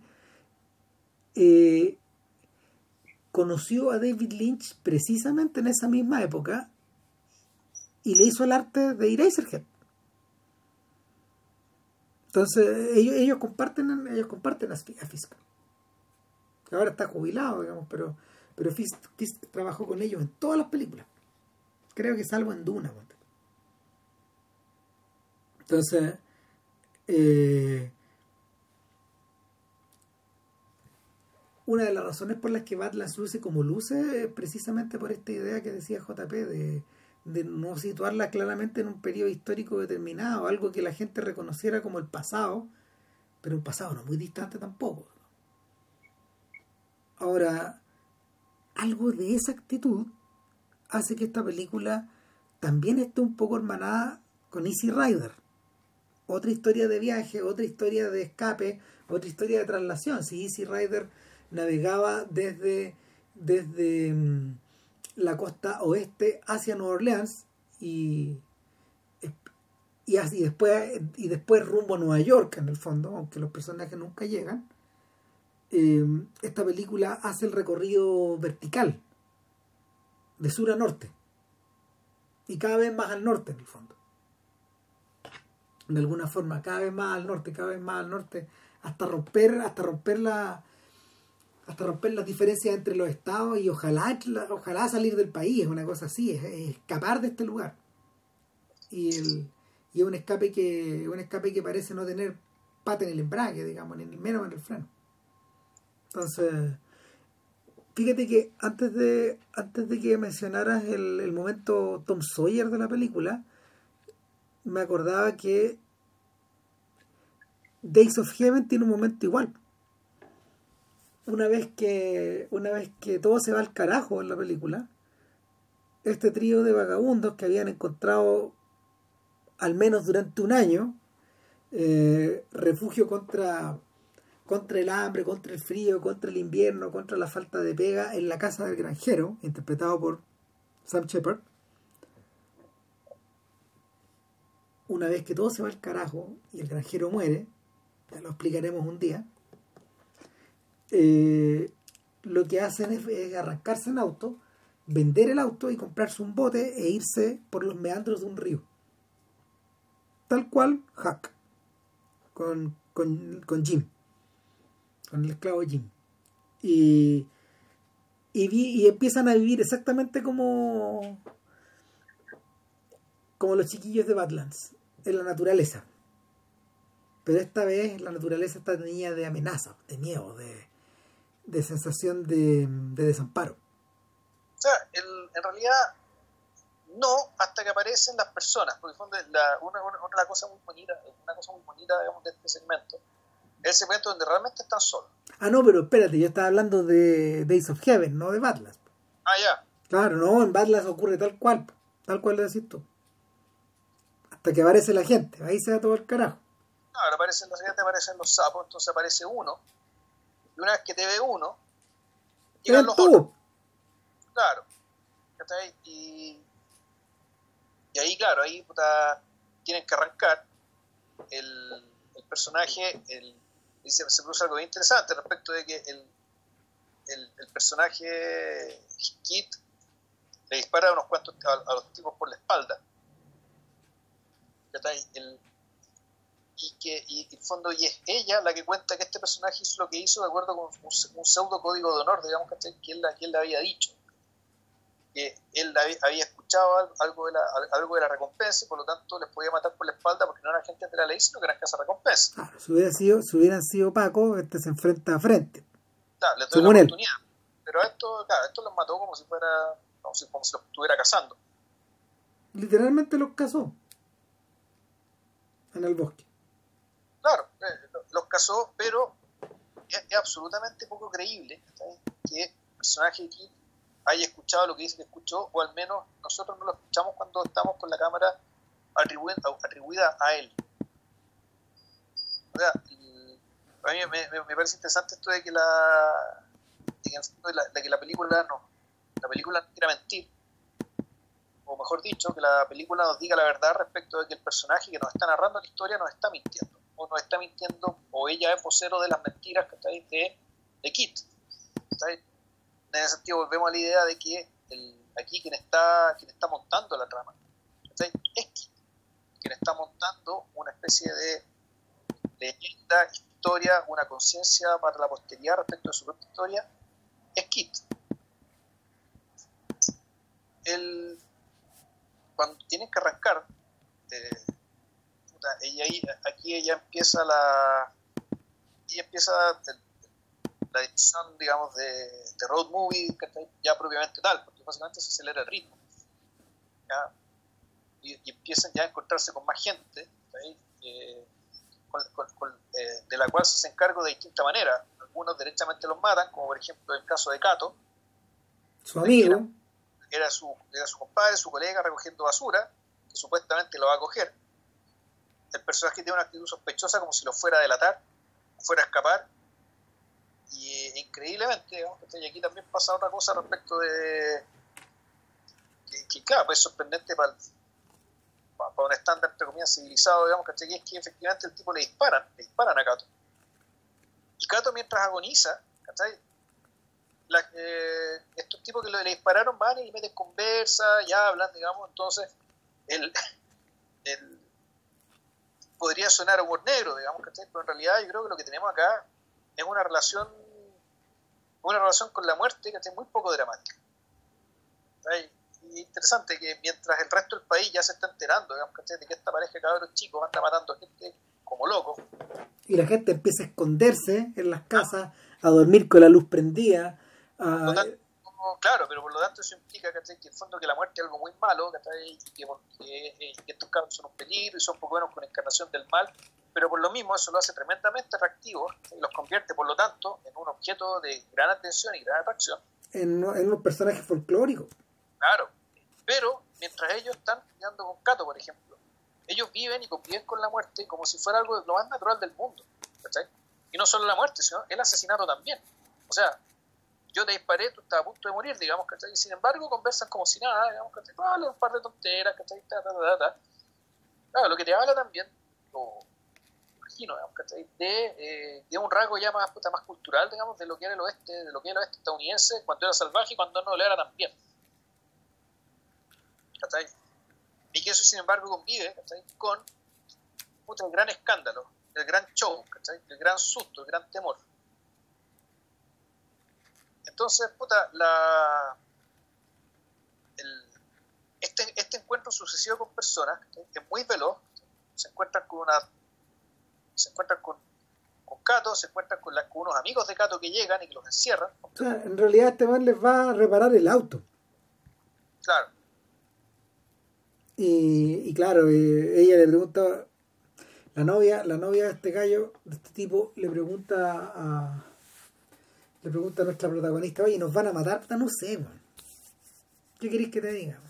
eh, conoció a David Lynch precisamente en esa misma época y le hizo el arte de Eraserhead. Entonces ellos, ellos comparten ellos comparten a Fisk. Ahora está jubilado, digamos, pero pero Fisk, trabajó con ellos en todas las películas. Creo que salvo en Duna. Entonces, eh, una de las razones por las que Badlands luce como luce es precisamente por esta idea que decía JP de, de no situarla claramente en un periodo histórico determinado, algo que la gente reconociera como el pasado, pero un pasado no muy distante tampoco. Ahora, algo de esa actitud hace que esta película también esté un poco hermanada con Easy Rider. Otra historia de viaje, otra historia de escape, otra historia de traslación. Si Easy Rider navegaba desde, desde mm, la costa oeste hacia Nueva Orleans y, y, después, y después rumbo a Nueva York, en el fondo, aunque los personajes nunca llegan. Eh, esta película hace el recorrido vertical, de sur a norte, y cada vez más al norte en el fondo. De alguna forma, cada vez más al norte, cada vez más al norte, hasta romper, hasta romper la, hasta romper las diferencias entre los estados y ojalá, ojalá salir del país, es una cosa así, es, escapar de este lugar. Y, es un escape que un escape que parece no tener pata en el embrague, digamos, ni menos en el freno. Entonces, fíjate que antes de, antes de que mencionaras el, momento Tom Sawyer de la película, me acordaba que Days of Heaven tiene un momento igual. Una vez que, una vez que todo se va al carajo en la película, este trío de vagabundos que habían encontrado al menos durante un año eh, refugio contra contra el hambre, contra el frío, contra el invierno, contra la falta de pega en la casa del granjero, interpretado por Sam Shepard. Una vez que todo se va al carajo y el granjero muere, ya lo explicaremos un día, eh, lo que hacen es, arrancarse en auto, vender el auto y comprarse un bote e irse por los meandros de un río. Tal cual Hack con, con Jim con el esclavo Jim. Y, y, empiezan a vivir exactamente como, como los chiquillos de Badlands, en la naturaleza. Pero esta vez la naturaleza está tenida de amenaza, de miedo, de, de sensación de, desamparo. O sea, en realidad no hasta que aparecen las personas, porque la, una, una, una, cosa muy bonita, una cosa muy bonita digamos, de este segmento ese momento donde realmente están solos. Ah, no, pero espérate, yo estaba hablando de Days of Heaven, no de Badlands. Ah, ya. Claro, no, en Badlands ocurre tal cual, tal cual lo decís tú. Hasta que aparece la gente, ahí se da todo el carajo. Ahora aparecen los siguientes, aparecen los sapos, entonces aparece uno. Y una vez que te ve uno, llegan los otros. Claro. Y, y ahí, claro, ahí puta, tienen que arrancar el, el personaje, el, y se, produce algo bien interesante respecto de que el, el, personaje Kit le dispara a unos cuantos a, los tipos por la espalda. Y que y, en fondo y es ella la que cuenta que este personaje hizo lo que hizo de acuerdo con un, pseudo código de honor, digamos, que él, que él le había dicho que él había escuchado algo de, la, algo de la recompensa y por lo tanto les podía matar por la espalda porque no eran gente de la ley, sino que eran casa recompensa. Claro, si, hubiera sido, si hubieran sido Paco, este se enfrenta a frente. Claro, le doy la oportunidad. Pero esto, claro, esto los mató como si fuera, como si, como si los estuviera cazando. Literalmente los cazó en el bosque. Claro, eh, los cazó, pero es, absolutamente poco creíble que el personaje aquí haya escuchado lo que dice que escuchó, o al menos nosotros no lo escuchamos cuando estamos con la cámara atribuida, a él. O sea, a mí me, parece interesante esto de que la, de que la película no, la película no quiera mentir, o mejor dicho, que la película nos diga la verdad respecto de que el personaje que nos está narrando la historia nos está mintiendo, o nos está mintiendo, o ella es vocero de las mentiras que está ahí de, de Kit. ¿está en ese sentido volvemos a la idea de que aquí quien está, quien está montando la trama es quien está montando una especie de leyenda, historia, una conciencia para la posteridad respecto de su propia historia, es Kit. el, cuando tienen que arrancar, eh, ella, aquí ella empieza la ella empieza la edición, digamos, de, de road movie ya propiamente tal, porque básicamente se acelera el ritmo. Y, empiezan ya a encontrarse con más gente, eh, eh, de la cual se encarga de distinta manera. Algunos derechamente los matan, como por ejemplo el caso de Cato. Su amigo. Era, su, era su compadre, su colega recogiendo basura, que supuestamente lo va a coger. El personaje tiene una actitud sospechosa como si lo fuera a delatar, fuera a escapar. Y eh, increíblemente, digamos, y aquí también pasa otra cosa respecto de. que, claro, pues es sorprendente para, para un estándar, entre comillas, civilizado, digamos, que es que efectivamente el tipo le disparan, le disparan a Cato. Y Cato, mientras agoniza, ¿cachai? Eh, estos tipos que le, dispararon van y le meten conversa, ya hablan, digamos, entonces el, [LAUGHS] el podría sonar humor negro, digamos, ¿cachai? Pero en realidad yo creo que lo que tenemos acá es una relación una relación con la muerte que es muy poco dramática. Y interesante que mientras el resto del país ya se está enterando, digamos, de que esta pareja de cabros chicos anda matando gente como loco. Y la gente empieza a esconderse en las casas, a dormir con la luz prendida. Claro, pero por lo tanto eso implica que en el fondo que la muerte es algo muy malo, y que, eh, que estos cabros son un peligro y son poco buenos con encarnación del mal, pero por lo mismo eso lo hace tremendamente atractivo y los convierte, por lo tanto, en un objeto de gran atención y gran atracción. En, en unos personajes folclóricos. Claro, pero mientras ellos están peleando con Cato, por ejemplo, ellos viven y conviven con la muerte como si fuera algo lo más natural del mundo. ¿cachai? Y no solo la muerte, sino el asesinato también. O sea, yo te disparé, tú estás a punto de morir, digamos, ¿cachai? Y sin embargo conversan como si nada, digamos, ¿cachai? Hablan un par de tonteras, ¿cachai? Claro, lo que te habla también, de, de un rasgo ya más, más cultural, digamos, de lo que era el oeste, de lo que era el oeste estadounidense cuando era salvaje y cuando no lo era también. Y que eso, sin embargo, convive con el gran escándalo, el gran show, el gran susto, el gran temor. Entonces, puta, la, este, este encuentro sucesivo con personas es muy veloz, se encuentran con una se encuentran con, con Cato, se encuentran con, unos amigos de Cato que llegan y que los encierran. en realidad este man les va a reparar el auto. Claro. Y, claro, eh, ella le pregunta, la novia, la novia de este gallo, de este tipo, le pregunta a le pregunta a nuestra protagonista, oye, ¿nos van a matar? No sé, man. ¿Qué queréis que te diga?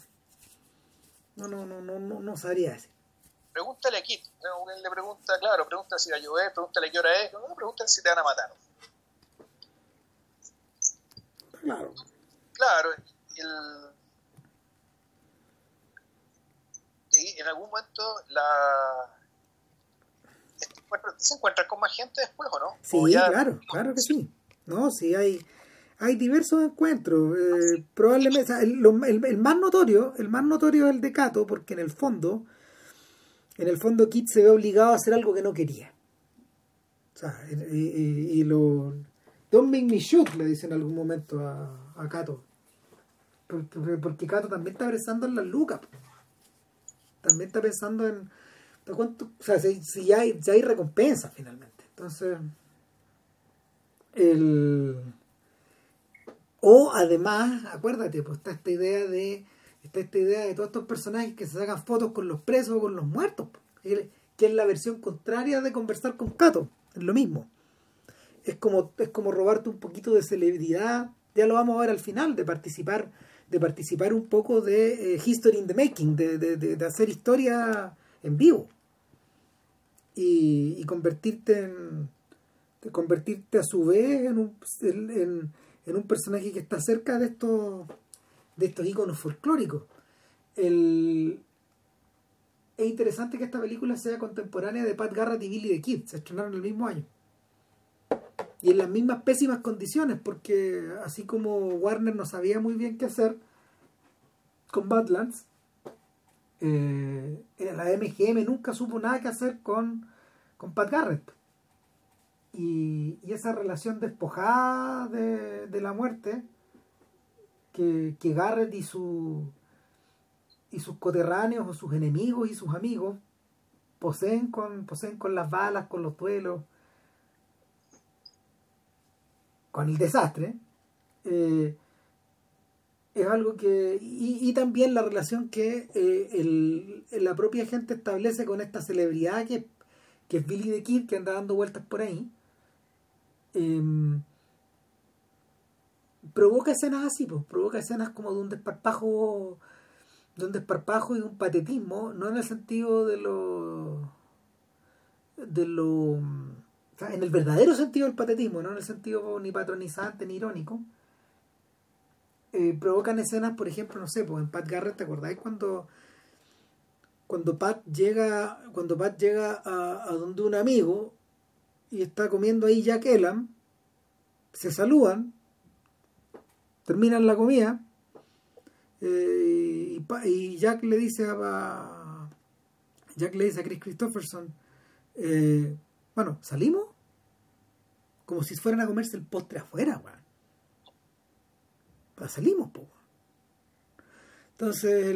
No, no, no, no, no, no sabría decir pregúntale a Kit. Él le pregunta, claro, pregúntale si va a llover, pregúntale qué hora es, no, pregúntale si te van a matar. Claro. Claro, el, y en algún momento la se encuentra con más gente después o no sí claro claro que sí no sí hay hay diversos encuentros eh, probablemente el, el, el, más notorio el más notorio es el de Cato porque en el fondo en el fondo Kit se ve obligado a hacer algo que no quería. O sea, y, lo... Don't make me shoot, le dice en algún momento a, a Kato. Porque, porque Kato también está pensando en las lucas. También está pensando en... Cuánto, o sea, si, ya, hay, ya hay recompensa finalmente. Entonces... El... O además, acuérdate, pues está esta idea de está esta idea de todos estos personajes que se sacan fotos con los presos o con los muertos, que es la versión contraria de conversar con Cato, es lo mismo. Es como, es como robarte un poquito de celebridad, ya lo vamos a ver al final, de participar, de participar un poco de eh, History in the Making, de, de, hacer historia en vivo. Y, convertirte en convertirte a su vez en un, en, un personaje que está cerca de estos de estos iconos folclóricos. Es interesante que esta película sea contemporánea de Pat Garrett y Billy the Kid, se estrenaron el mismo año. Y en las mismas pésimas condiciones, porque así como Warner no sabía muy bien qué hacer con Badlands, eh, la MGM nunca supo nada que hacer con, con Pat Garrett. Y, esa relación despojada de, la muerte que, que Garrett y su y sus coterráneos o sus enemigos y sus amigos poseen con, poseen con las balas, con los duelos, con el desastre, eh, es algo que. Y, también la relación que eh, el, la propia gente establece con esta celebridad que, que es Billy the Kid, que anda dando vueltas por ahí. Em, provoca escenas así, pues, provoca escenas como de un desparpajo de un desparpajo y un patetismo, no en el sentido de lo de lo en el verdadero sentido del patetismo, no en el sentido ni patronizante ni irónico, eh, provocan escenas, por ejemplo, no sé, pues en Pat Garrett, ¿te acordáis cuando cuando Pat llega cuando Pat llega a, a donde un amigo y está comiendo ahí Jack Elam, se saludan, terminan la comida eh, y, Jack le dice a Jack le dice a Chris Christopherson eh, bueno, ¿salimos? Como si fueran a comerse el postre afuera, weón. Pues salimos, po. Entonces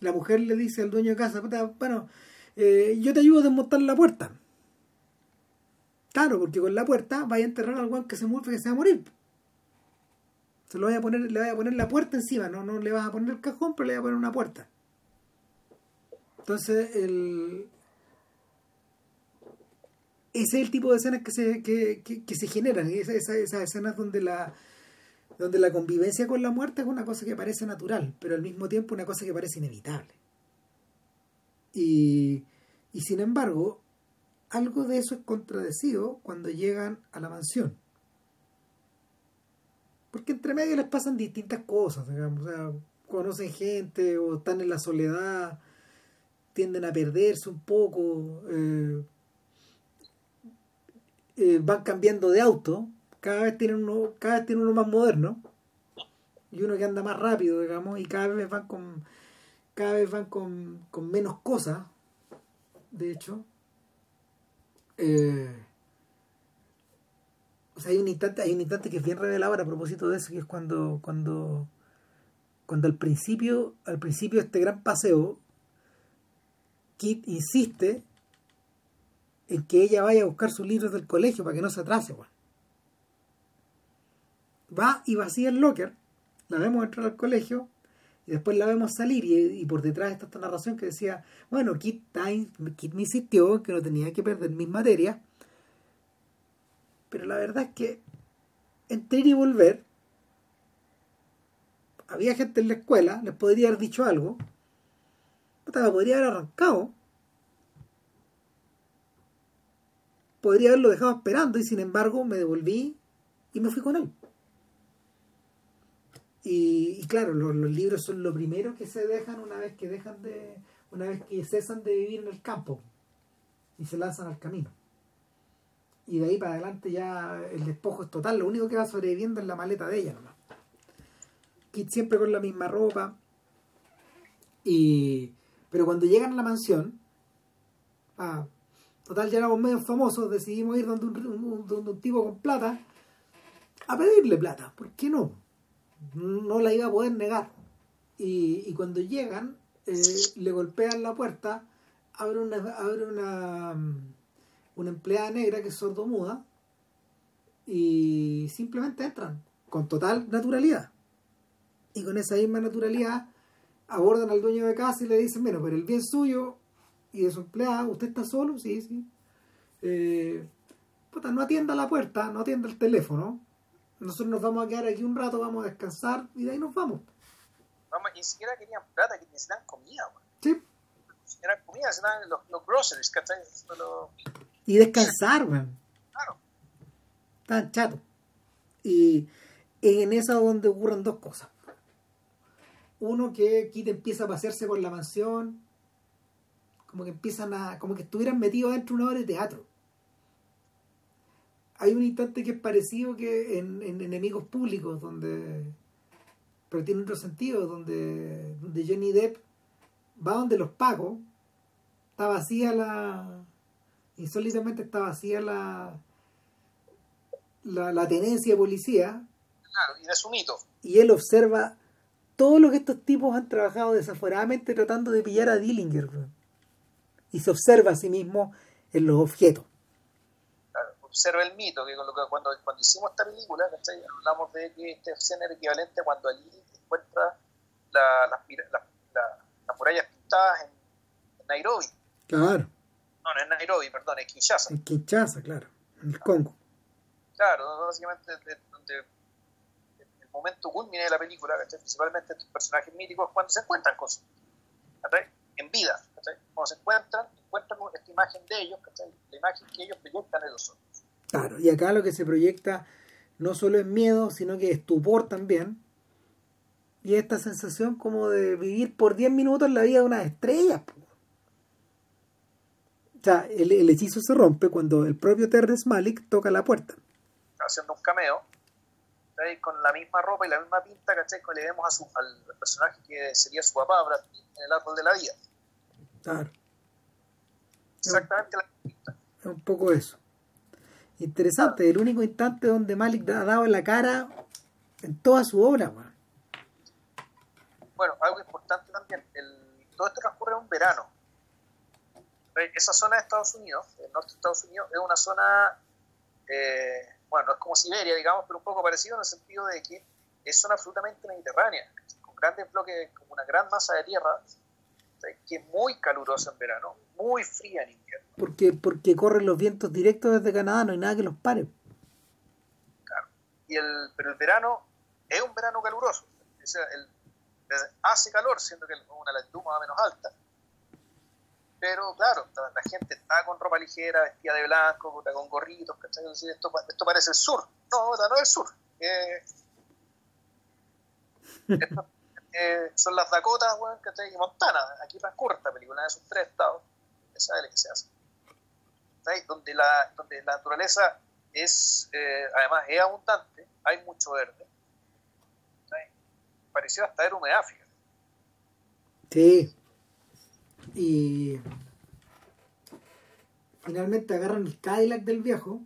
la mujer le dice al dueño de casa, bueno, eh, yo te ayudo a desmontar la puerta. Claro, porque con la puerta vaya a enterrar al weón que se mueve que se va a morir. Se lo voy a poner, le voy a poner la puerta encima, no, no le vas a poner el cajón, pero le voy a poner una puerta. Entonces, el, ese es el tipo de escenas que se, que, que, se generan, esas, esas, escenas donde la, donde la convivencia con la muerte es una cosa que parece natural, pero al mismo tiempo una cosa que parece inevitable. Y, y sin embargo, algo de eso es contradecido cuando llegan a la mansión. Porque entre medio les pasan distintas cosas, digamos, o sea, conocen gente o están en la soledad, tienden a perderse un poco. Eh, eh, van cambiando de auto, cada vez tienen uno, cada vez tienen uno más moderno y uno que anda más rápido, digamos, y cada vez van con cada vez van con, con menos cosas, de hecho. Eh, o sea, hay un instante, hay un instante que es bien revelador a propósito de eso, que es cuando, cuando, cuando al principio, al principio de este gran paseo, Kit insiste en que ella vaya a buscar sus libros del colegio para que no se atrase. Va y vacía el locker, la vemos entrar al colegio y después la vemos salir y, por detrás está esta narración que decía, bueno, Kit, Kit me insistió que no tenía que perder mis materias, pero la verdad es que entre ir y volver, había gente en la escuela, les podría haber dicho algo, podría haber arrancado podría haberlo dejado esperando y sin embargo me devolví y me fui con él. Y, claro, los, libros son lo primero que se dejan una vez que dejan de, una vez que cesan de vivir en el campo y se lanzan al camino. Y de ahí para adelante ya el despojo es total, lo único que va sobreviviendo es la maleta de ella nomás. Kit siempre con la misma ropa. Y pero cuando llegan a la mansión, ah, Total, ya éramos medio famosos, decidimos ir donde un, un, tipo con plata a pedirle plata. ¿Por qué no? No la iba a poder negar. Y, cuando llegan, eh, le golpean la puerta, abre una, abre una, una empleada negra que es sordomuda y simplemente entran con total naturalidad. Y con esa misma naturalidad abordan al dueño de casa y le dicen, bueno, pero el bien suyo y de su empleada, ¿usted está solo? Sí, sí. Eh, puta, no atienda la puerta, no atienda el teléfono. Nosotros nos vamos a quedar aquí un rato, vamos a descansar y de ahí nos vamos. Vamos, ni siquiera querían plata, que necesitan comida, güey. Sí. Eran comida, eran los, los groceries, ¿cachai? Y descansar, güey. Claro. Tan chato. Y en esa donde ocurren dos cosas. Uno que Kit empieza a pasearse por la mansión como que empiezan a, como que estuvieran metidos dentro de una obra de teatro. Hay un instante que es parecido que en, Enemigos Públicos, donde, pero tiene otro sentido, donde, donde Johnny Depp va donde los pagos, está vacía la, insólitamente está vacía la, la, la tenencia de policía. Claro, y de su mito. Y él observa todo lo que estos tipos han trabajado desaforadamente tratando de pillar a Dillinger. Y se observa a sí mismo en los objetos. Observa el mito, que, cuando, cuando hicimos esta película, hablamos de que este escena era equivalente a cuando allí encuentra las, murallas pintadas en, Nairobi. Claro. No, no es Nairobi, perdón, es Kinshasa. En Kinshasa, claro, en el Congo. Claro, básicamente donde el momento culmine de la película, principalmente estos personajes míticos, cuando se encuentran con su, en vida, cuando se encuentran, encuentran esta imagen de ellos, la imagen que ellos proyectan en los otros. Claro, y acá lo que se proyecta no solo es miedo, sino que es estupor también, y esta sensación como de vivir por 10 minutos la vida de una estrella. O sea, el, el, hechizo se rompe cuando el propio Terrence Malik toca la puerta. Haciendo un cameo, con la misma ropa y la misma pinta, ¿cachai? Le vemos a su, al personaje que sería su papá, en el árbol de la vida. Claro. Exactamente la pinta. Es un poco eso. Interesante, el único instante donde Malik ha dado la cara en toda su obra, Bueno, algo importante también, el, todo esto transcurre en un verano. Esa zona de Estados Unidos, el norte de Estados Unidos, es una zona eh, bueno, no es como Siberia, digamos, pero un poco parecido en el sentido de que es zona absolutamente mediterránea, con grandes bloques, con una gran masa de tierra, que es muy calurosa en verano, muy fría en invierno. Porque, porque corren los vientos directos desde Canadá, no hay nada que los pare. Claro. Y el, pero el verano es un verano caluroso. hace calor, siendo que es una latitud más o menos alta pero claro, la, gente está con ropa ligera, vestida de blanco, con gorritos, ¿cachai? Esto, esto parece el sur. No, no es el sur. Eh, [LAUGHS] son las Dakotas, ¿cachai? Y Montana. Aquí transcurre esta película en esos tres estados. Esa es que se hace. Donde la, donde la naturaleza es, eh, además, es abundante, hay mucho verde. Pareció hasta era humedad, Sí, y finalmente agarran el Cadillac del viejo.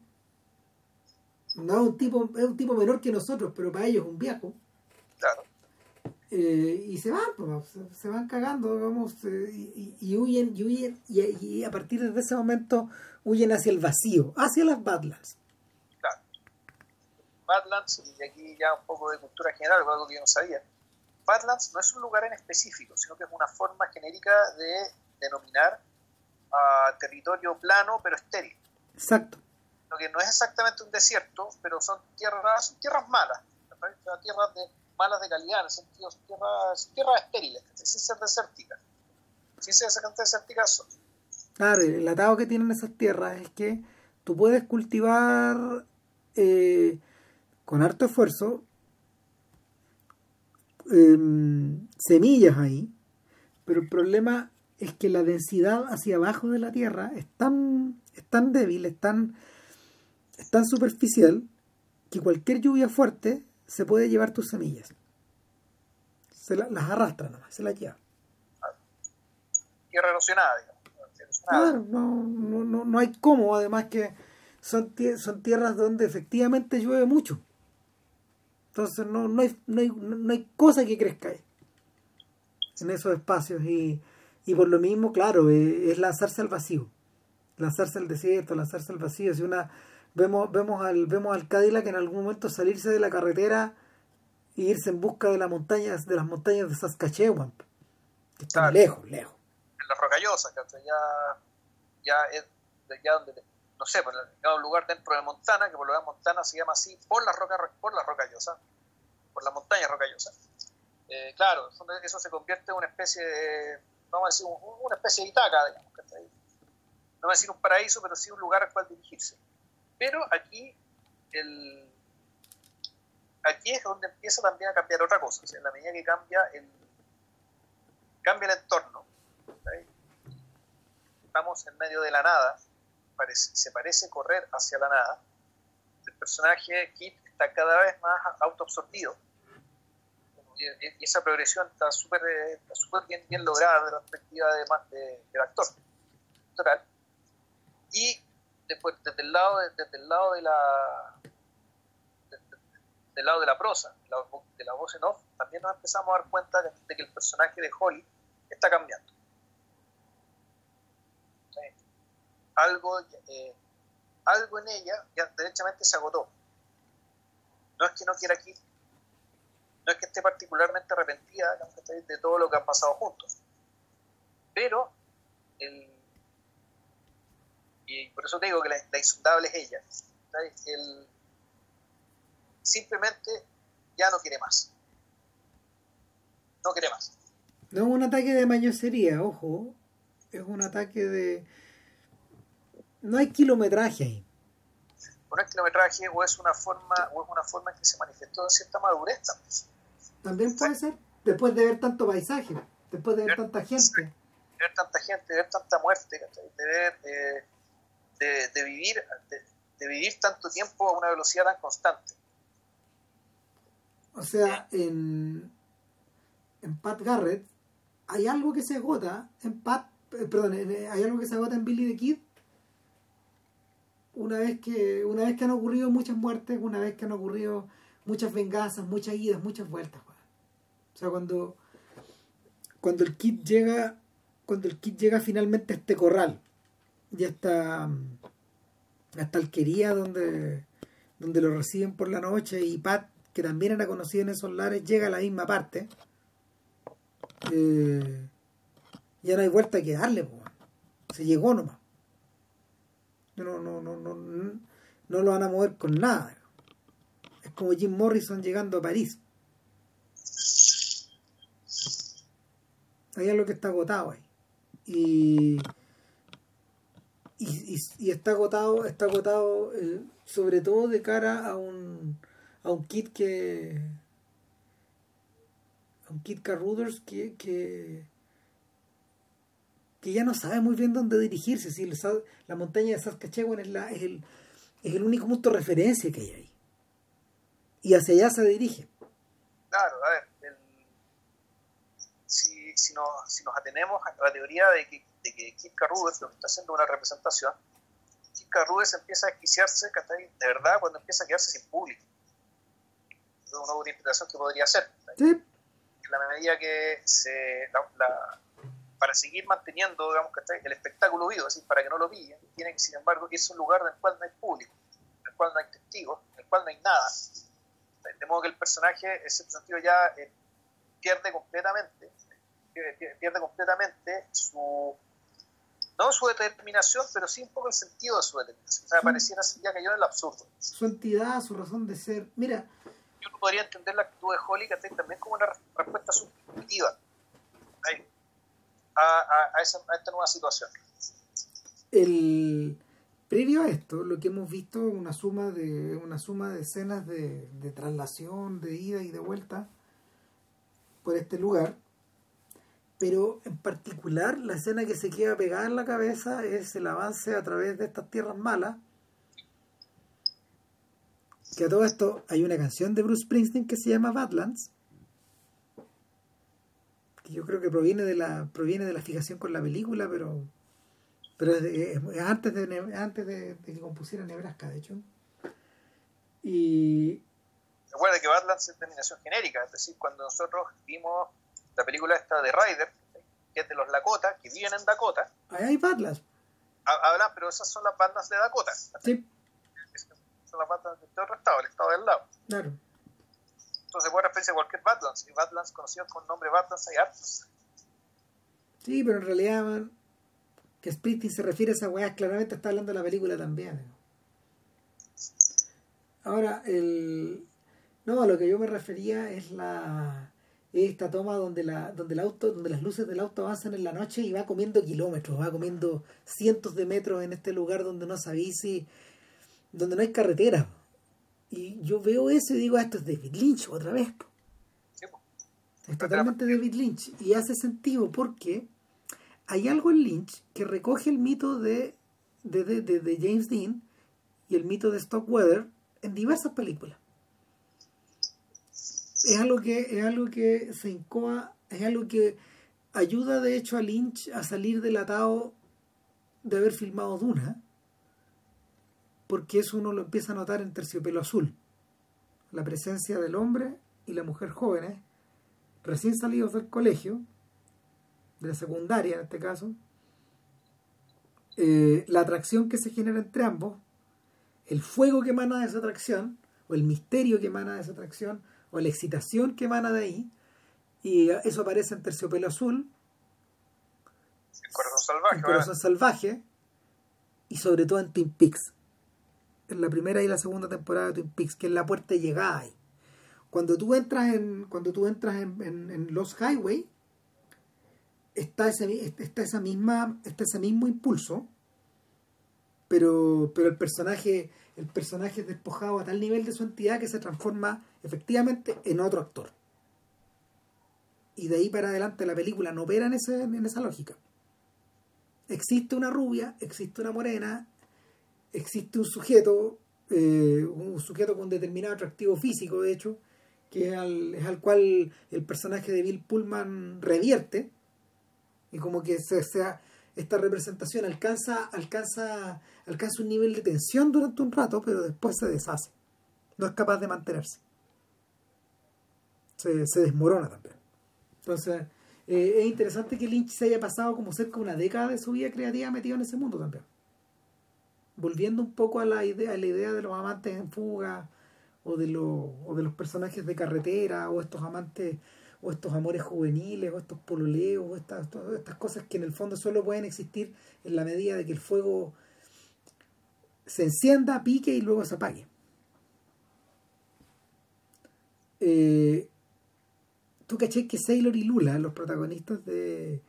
No es un tipo, es un tipo menor que nosotros, pero para ellos es un viejo. Claro. Eh, y se van, pues, se van cagando, vamos, eh, y, huyen, y huyen, y, a partir de ese momento huyen hacia el vacío, hacia las Badlands. Claro. Badlands, y aquí ya un poco de cultura general, algo que yo no sabía. Badlands no es un lugar en específico, sino que es una forma genérica de denominar a territorio plano pero estéril. Exacto. Lo que no es exactamente un desierto, pero son tierras, son tierras malas, tierras de, malas de calidad, en el sentido, tierras, tierras estériles, sin ser desérticas. Sin ser desérticas. Claro, el atado que tienen esas tierras es que tú puedes cultivar eh, con harto esfuerzo em, semillas ahí, pero el problema es que la densidad hacia abajo de la Tierra es tan, es tan débil, es tan, es tan superficial, que cualquier lluvia fuerte se puede llevar tus semillas. Se las arrastra nomás, se las lleva. Tierra erosionada, digamos. Claro, no, no, no, no hay cómo, además que son, son tierras donde efectivamente llueve mucho. Entonces no, no, hay, no, hay, no hay cosa que crezca ahí, en esos espacios. Y, y por lo mismo, claro, eh, es lanzarse al vacío, lanzarse al desierto, lanzarse al vacío. Si una vemos vemos al vemos al Cadillac en algún momento salirse de la carretera e irse en busca de las montañas de las montañas de Saskatchewan, que están lejos, lejos. En las rocallosas, que ya ya es ya donde no sé, por un lugar dentro de Montana, que por lo menos Montana se llama así por la roca por la rocallosa, por la montaña rocallosa. Eh, claro, eso se convierte en una especie de vamos a decir, una especie de Itaca, digamos, no voy a decir un paraíso, pero sí un lugar al cual dirigirse. Pero aquí, el, aquí es donde empieza también a cambiar otra cosa, en la medida que cambia el, cambia el entorno, estamos en medio de la nada, se parece correr hacia la nada, el personaje Kit está cada vez más autoabsorbido. Y, esa progresión está súper eh, bien, bien lograda desde la perspectiva de, del actor. Y después desde el lado de, desde el lado de la del lado de la prosa, de la voz en off, también nos empezamos a dar cuenta de que el personaje de Holly está cambiando. Algo, eh, algo en ella ya derechamente se agotó. No es que no quiera aquí, no es que esté particularmente arrepentida de todo lo que han pasado juntos, pero el, y por eso te digo que la, insondable es ella. El, simplemente ya no quiere más. No quiere más. No es un ataque de mañosería, ojo. Es un ataque de. No hay kilometraje ahí. No hay kilometraje o es una forma, o es una forma en que se manifestó cierta madurez también. puede ser. Después de ver tanto paisaje, después de ver, tanta gente. De ver tanta gente, de ver tanta muerte, de ver. Eh, de, vivir, de, vivir tanto tiempo a una velocidad tan constante. O sea, en, en Pat Garrett hay algo que se agota en Pat, eh, perdón, hay algo que se agota en Billy the Kid una vez que una vez que han ocurrido muchas muertes, una vez que han ocurrido muchas venganzas, muchas idas, muchas vueltas. O sea, cuando cuando el kid llega cuando el kid llega finalmente a este corral ya está hasta alquería donde donde lo reciben por la noche y Pat que también era conocido en esos lares llega a la misma parte eh, ya no hay vuelta que darle se llegó nomás. No no no no no lo van a mover con nada. Es como Jim Morrison llegando a París. Hay algo que está agotado ahí. Y y, está agotado, está agotado eh, sobre todo de cara a un a un kit que a un kit Carruthers que, que que ya no sabe muy bien dónde dirigirse. Si la montaña de Saskatchewan es, la, es, el, es el único punto de referencia que hay ahí. Y hacia allá se dirige. Claro a ver si, si, nos, si nos atenemos a la teoría de que de que Kit Carruthers lo que está haciendo una representación, Kit Carruthers empieza a desquiciarse de verdad cuando empieza a quedarse sin público. Es una interpretación que podría hacer. En la medida que se, para seguir manteniendo digamos, el espectáculo vivo, es decir, para que no lo pillen, tiene que, sin embargo, es un lugar en el cual no hay público, en el cual no hay testigos, en el cual no hay nada. De modo que el personaje, en ese sentido, ya eh, pierde completamente pierde completamente su no su determinación, pero sí un poco el sentido de su determinación. O sea, pareciera ya cayó en el absurdo. Su entidad, su razón de ser. Mira. Yo no podría entender la actitud de Holly también como una respuesta subjetiva a, a, esa, a esta nueva situación. El previo a esto, lo que hemos visto una suma de una suma de escenas de, de traslación, de ida y de vuelta por este lugar pero en particular la escena que se queda pegada en la cabeza es el avance a través de estas tierras malas. Que a todo esto hay una canción de Bruce Springsteen que se llama Badlands, que yo creo que proviene de la proviene de la fijación con la película, pero pero es, antes de antes de, que compusiera Nebraska, de hecho. Y recuerda que Badlands es terminación genérica, es decir, cuando nosotros vimos la película esta de Ryder, que es de los Lakota, que viven en Dakota. Ahí hay Badlands. Hablan, pero esas son las bandas de Dakota. Sí. Son las bandas de otro estado, el estado del lado. Claro. Entonces puede referirse a cualquier Badlands. Y Badlands conocidos con el nombre Badlands hay hartos. Sí, pero en realidad, man, que Springsteen se refiere a esa weá, claramente está hablando de la película también. Ahora, el... No, a lo que yo me refería es la esta toma donde la donde el auto donde las luces del auto avanzan en la noche y va comiendo kilómetros va comiendo cientos de metros en este lugar donde no sabéis si donde no hay carretera. Y yo veo eso y digo ah, esto es David Lynch otra vez es totalmente David Lynch. Y hace sentido porque hay algo en Lynch que recoge el mito de de, de, de James Dean y el mito de Stockweather en diversas películas es algo que es algo que se incoa, es algo que ayuda de hecho a Lynch a salir delatado de haber filmado Duna porque eso uno lo empieza a notar en Terciopelo Azul. La presencia del hombre y la mujer jóvenes, recién salidos del colegio, de la secundaria en este caso, eh, la atracción que se genera entre ambos, el fuego que emana de esa atracción, o el misterio que emana de esa atracción, o la excitación que emana de ahí, y eso aparece en Terciopelo Azul, el corazón salvaje, el corazón salvaje, y sobre todo en Twin Peaks, en la primera y la segunda temporada de Twin Peaks, que es la puerta de llegada ahí. Cuando tú entras en, cuando tú entras en, en, Los Highway, está ese, está esa misma, está ese mismo impulso, pero, pero el personaje, el personaje es despojado a tal nivel de su entidad que se transforma efectivamente en otro actor. Y de ahí para adelante la película no opera en, esa lógica. Existe una rubia, existe una morena, existe un sujeto, eh, un sujeto con determinado atractivo físico, de hecho, que es al, cual el personaje de Bill Pullman revierte y como que se, sea, esta representación alcanza, alcanza, alcanza un nivel de tensión durante un rato, pero después se deshace. No es capaz de mantenerse. Se, se desmorona también. Entonces, eh, es interesante que Lynch se haya pasado como cerca de una década de su vida creativa metido en ese mundo también. Volviendo un poco a la idea, a la idea de los amantes en fuga, o de, los, o de los personajes de carretera, o estos amantes, o estos amores juveniles, o estos pololeos, o estas, estas cosas que en el fondo solo pueden existir en la medida de que el fuego se encienda, pique y luego se apague. Eh, tú caché que Sailor y Lula, los protagonistas de,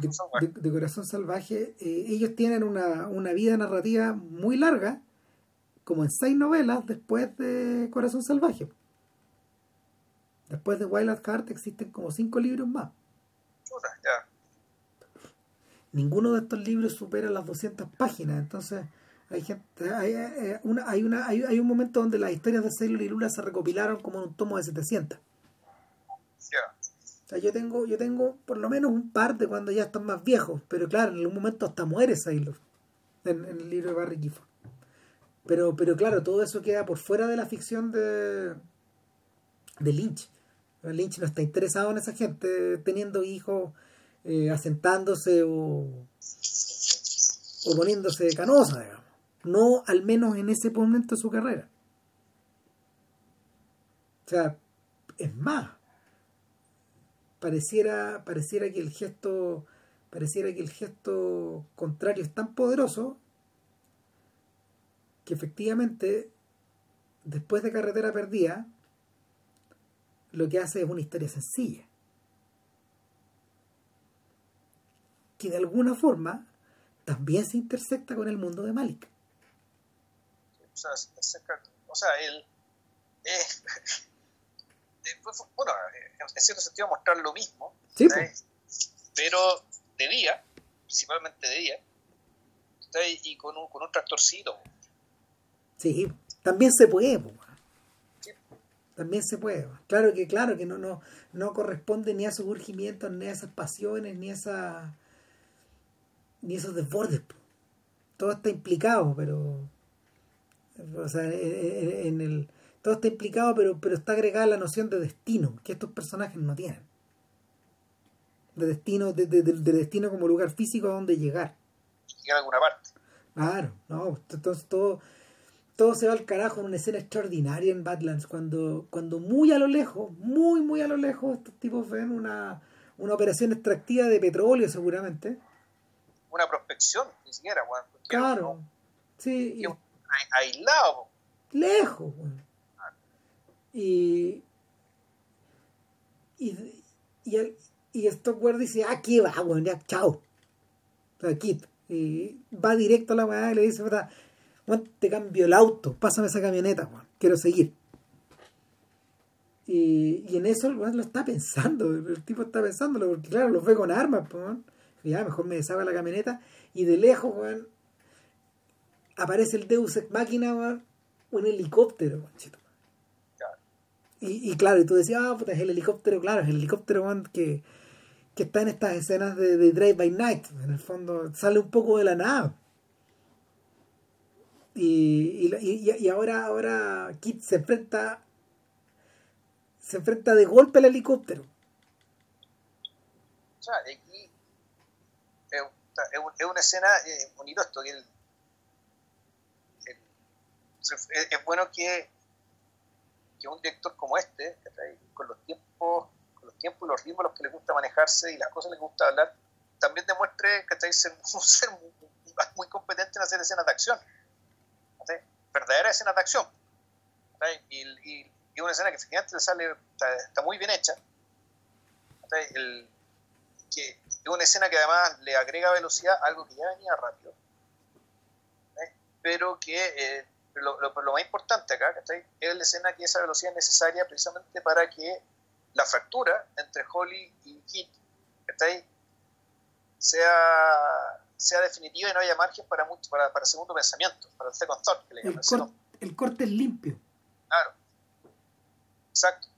de, Corazón Salvaje, eh, ellos tienen una, una vida narrativa muy larga como en seis novelas después de Corazón Salvaje. Después de Wild at Heart existen como cinco libros más. Ninguno de estos libros supera las 200 páginas, entonces hay gente hay, eh, una, hay, una, hay, un momento donde las historias de Sailor y Lula se recopilaron como en un tomo de 700. O sea, yo tengo, yo tengo por lo menos un par de cuando ya están más viejos, pero claro, en algún momento hasta muere Sailor en, en el libro de Barry Gifford. Pero, pero claro, todo eso queda por fuera de la ficción de, de Lynch. Lynch no está interesado en esa gente teniendo hijos, eh, asentándose o, o poniéndose canosa, digamos. No al menos en ese momento de su carrera. O sea, es más, pareciera, pareciera que el gesto, pareciera que el gesto contrario es tan poderoso que efectivamente, después de Carretera Perdida, lo que hace es una historia sencilla. Que de alguna forma también se intersecta con el mundo de Malik. O sea, él [LAUGHS] es, bueno, en cierto sentido mostrar lo mismo, pero de día, principalmente de día, y con un, con un tractorcito. Sí, también se puede, también se puede. Claro que, claro que no, no, no corresponde ni a sus urgimientos, ni a esas pasiones, ni a esa ni esos desbordes. Todo está implicado, pero o sea, en, el todo está implicado, pero, pero está agregada la noción de destino, que estos personajes no tienen. De destino, de, de, destino como lugar físico a donde llegar. Llegar a alguna parte. Claro, no, entonces todo todo se va al carajo en una escena extraordinaria en Badlands, cuando, cuando muy a lo lejos, muy, muy a lo lejos, estos tipos ven una, una operación extractiva de petróleo seguramente. Una prospección, ni siquiera, Claro, sí. aislado. Lejos, Y, y, y, y Stockwell dice, aquí va, bueno, ya, chao. Aquí. Y va directo a la weá y le dice, ¿verdad? Te cambio el auto, pásame esa camioneta, quiero seguir. Y, y en eso el lo está pensando, el tipo está pensándolo, porque claro, los ve con armas, pues, ya mejor me deshago la camioneta, y de lejos, aparece el Deus Ex Máquina, un helicóptero, Y, y, claro, y tú decías, ah, puta, es el helicóptero, claro, es el helicóptero que, que está en estas escenas de, de Drive by Night. En el fondo, sale un poco de la nada. Y, y, y, ahora, ahora Kit se enfrenta se enfrenta de golpe al helicóptero. O sea, aquí es, es una escena eh, bonito esto, que el, es, bueno que, que, un director como este, con los tiempos, con los tiempos y los ritmos los que le gusta manejarse y las cosas que le gusta hablar, también demuestre que ser, [LAUGHS] ser muy, muy, competente en hacer escenas de acción, verdaderas escenas de acción. Y, y, y, una escena que le sale, está, muy bien hecha. El, que es una escena que además le agrega velocidad algo que ya venía rápido, pero que eh, lo, lo, más importante acá es la escena que esa velocidad es necesaria precisamente para que la fractura entre Holly y Kit sea, sea definitiva y no haya margen para mucho, para, para segundo pensamiento, para el second thought que le el, el corte es limpio. Claro. Exacto.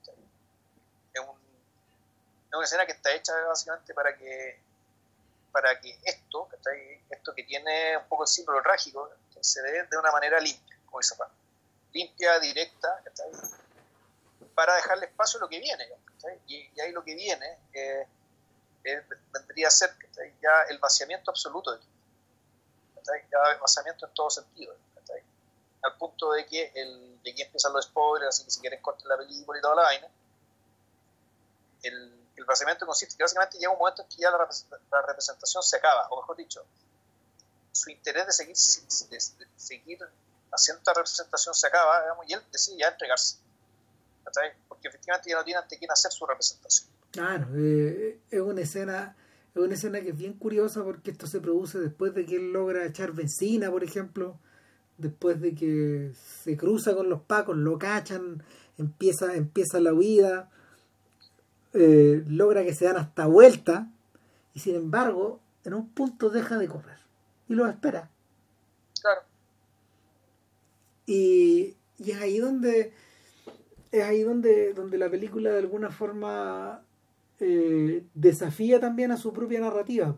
Es, un, es, una escena que está hecha básicamente para que para que esto, esto que tiene un poco el símbolo trágico, se dé de una manera limpia, como dice Juan. Limpia, directa, para dejarle espacio a lo que viene. Y, y, ahí lo que viene eh, vendría a ser ya el vaciamiento absoluto de ya el vaciamiento en todo sentido al punto de que el, de aquí empiezan los spoilers, así que si quieren cortar la película y toda la vaina, el, el vaciamiento consiste que básicamente llega un momento en que ya la, representación se acaba, o mejor dicho, su interés de seguir, de, seguir haciendo esta representación se acaba, y él decide ya entregarse, porque efectivamente ya no tiene ante quién hacer su representación. Claro, eh, es una escena es una escena que es bien curiosa porque esto se produce después de que él logra echar benzina, por ejemplo, después de que se cruza con los pacos, lo cachan, empieza, empieza la huida, eh, logra que se dan hasta vuelta, y sin embargo, en un punto deja de correr y lo espera. Claro. Y, y es ahí donde es ahí donde, donde la película de alguna forma eh, desafía también a su propia narrativa,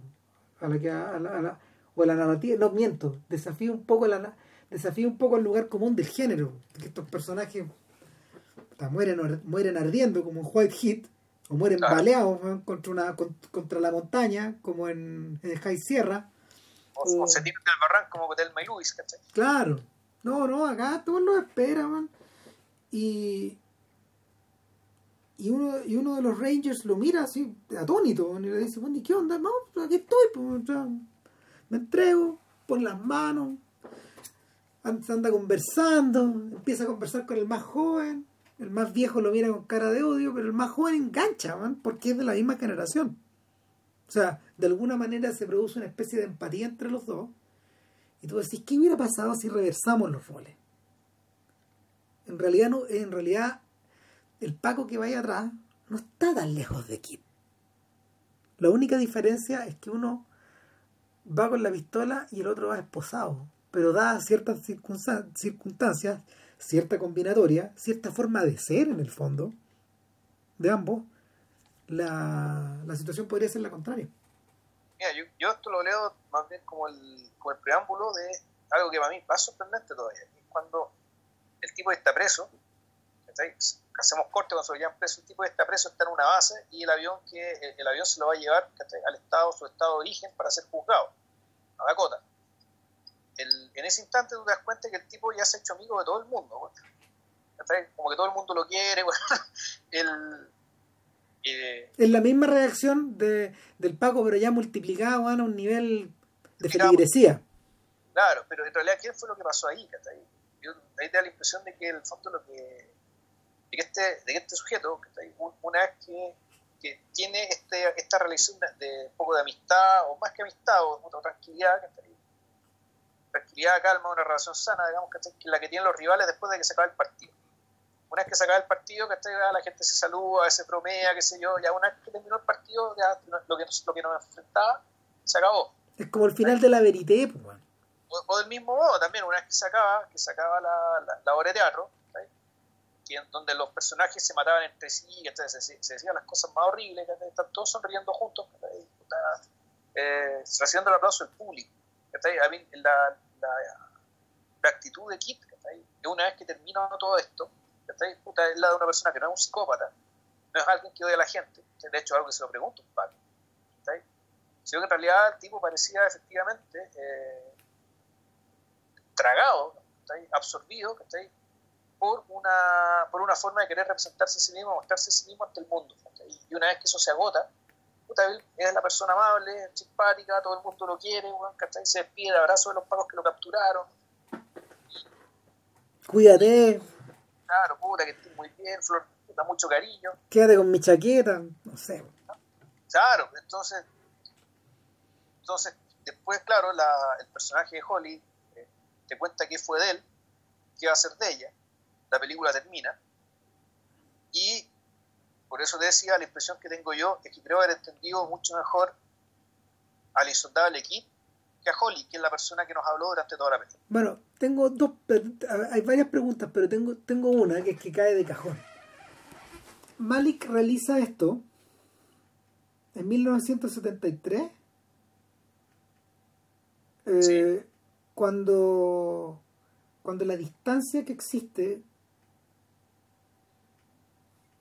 a la que a la, o a la narrativa, no miento, desafía un poco la, desafía un poco el lugar común del género, que estos personajes mueren, mueren ardiendo como en White Heat, o mueren baleados contra, una, contra la montaña, como en, en High Sierra. O, se tiran del barranco como Del Luis, ¿cachai? Claro. No, no, acá todos lo esperan, Y, y uno, y uno de los Rangers lo mira así, atónito, y le dice, bueno, ¿y qué onda? No, pues aquí estoy, pues, me entrego, pon las manos, anda conversando, empieza a conversar con el más joven, el más viejo lo mira con cara de odio, pero el más joven engancha, porque es de la misma generación. O sea, de alguna manera se produce una especie de empatía entre los dos. Y tú decís, ¿qué hubiera pasado si reversamos los roles? En realidad, no, en realidad el Paco que vaya atrás no está tan lejos de Kip. La única diferencia es que uno va con la pistola y el otro va esposado pero da ciertas circunstancias, cierta combinatoria, cierta forma de ser en el fondo de ambos, la, situación podría ser la contraria. Yo, esto lo leo más bien como el, como el preámbulo de algo que para mí es más sorprendente todavía, es cuando el tipo está preso, hacemos corte cuando se lo llevan preso, el tipo está preso, está en una base y el avión que el, avión se lo va a llevar al estado, su estado de origen para ser juzgado, a Dakota en ese instante tú te das cuenta que el tipo ya se ha hecho amigo de todo el mundo. Como que todo el mundo lo quiere. [LAUGHS] Eh, es la misma reacción de, del Paco, pero ya multiplicado a un nivel de feligresía. Claro, pero en realidad, ¿qué fue lo que pasó ahí? ahí te da la impresión de que el fondo lo que. De que este, de que este sujeto, una vez que, que tiene este, esta relación de, un poco de amistad, o más que amistad, o, o tranquilidad, tranquilidad, calma, una relación sana, digamos, que es la que tienen los rivales después de que se acabe el partido. Una vez que se acaba el partido, que la gente se saluda, se bromea, qué sé yo, ya una vez que terminó el partido, ya lo que, lo que nos enfrentaba, se acabó. Es como el final de la verité, pues, o, del mismo modo, también, una vez que se acaba, que se acaba la, la, obra de teatro, que donde los personajes se mataban entre sí, que se, se, decían las cosas más horribles, que están todos sonriendo juntos, eh, recibiendo el aplauso del público. La, la, actitud de Kit, una vez que termina todo esto, es la de una persona que no es un psicópata, no es alguien que odia a la gente, de hecho algo que se lo pregunto un par, sino que en realidad el tipo parecía efectivamente eh, tragado, absorbido por una, por una forma de querer representarse a sí mismo, mostrarse a sí mismo ante el mundo. Y una vez que eso se agota, es la persona amable, simpática, todo el mundo lo quiere, se despide de abrazo de los pagos que lo capturaron. Cuídate. Claro, puta, que estés muy bien, Flor, da mucho cariño. Quédate con mi chaqueta, no sé. Claro, entonces, entonces después, claro, la, el personaje de Holly eh, te cuenta qué fue de él, qué va a ser de ella, la película termina, y por eso te decía, la impresión que tengo yo es que creo haber entendido mucho mejor al insondable Kid que a Holly, que es la persona que nos habló durante toda la película. Bueno, tengo dos, hay varias preguntas, pero tengo, tengo una que es que cae de cajón. Malik realiza esto en 1973, eh, cuando, cuando la distancia que existe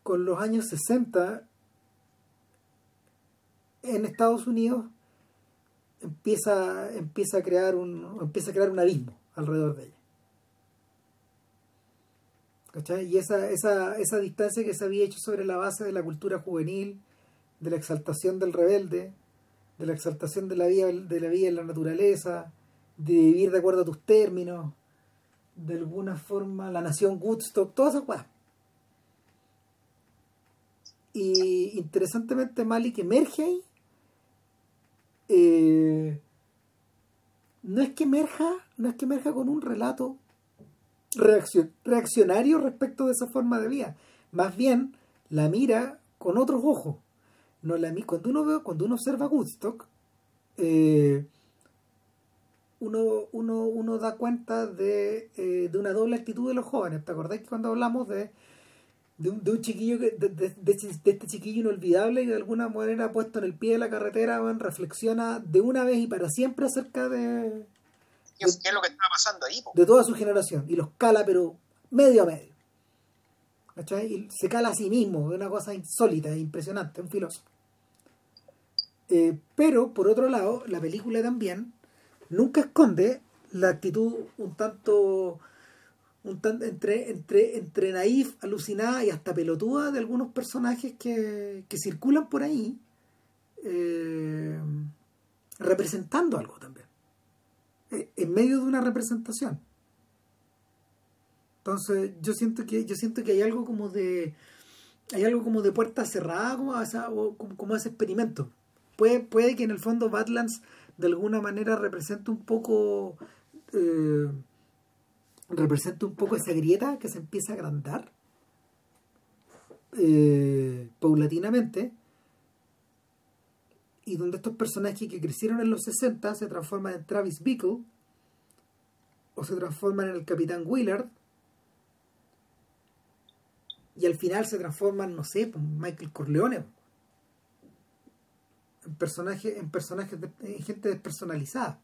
con los años 60 en Estados Unidos empieza, empieza a crear un empieza a crear un abismo alrededor de ella. ¿Cachai? Y esa, esa, esa distancia que se había hecho sobre la base de la cultura juvenil, de la exaltación del rebelde, de la exaltación de la vida, de la vida en la naturaleza, de vivir de acuerdo a tus términos, de alguna forma la nación Woodstock, todas esas cosas. Y interesantemente Malik emerge ahí. Eh, no es que emerja, no es que emerja con un relato reaccionario respecto de esa forma de vida. Más bien la mira con otros ojos. No la, cuando uno ve, cuando uno observa Woodstock, eh, uno, uno, uno, da cuenta de, eh, de, una doble actitud de los jóvenes. ¿Te acordáis que cuando hablamos de de un, de un chiquillo, que, de, de, de, este chiquillo inolvidable que de alguna manera puesto en el pie de la carretera, reflexiona de una vez y para siempre acerca de... ¿Qué es, lo que está pasando ahí? De toda su generación. Y los cala, pero medio a medio. ¿Cachai? Y se cala a sí mismo, de una cosa insólita e impresionante, un filósofo. Eh, pero, por otro lado, la película también nunca esconde la actitud un tanto un entre, entre, entre naif, alucinada y hasta pelotuda de algunos personajes que, que circulan por ahí eh, representando algo también. Eh, en medio de una representación. Entonces, yo siento que, yo siento que hay algo como de. Hay algo como de puerta cerrada como, esa, como, ese experimento. Puede, puede que en el fondo Badlands de alguna manera represente un poco eh, representa un poco esa grieta que se empieza a agrandar eh, paulatinamente y donde estos personajes que crecieron en los 60 se transforman en Travis Bickle o se transforman en el Capitán Willard y al final se transforman, no sé, pues, Michael Corleone en personajes en personajes en gente despersonalizada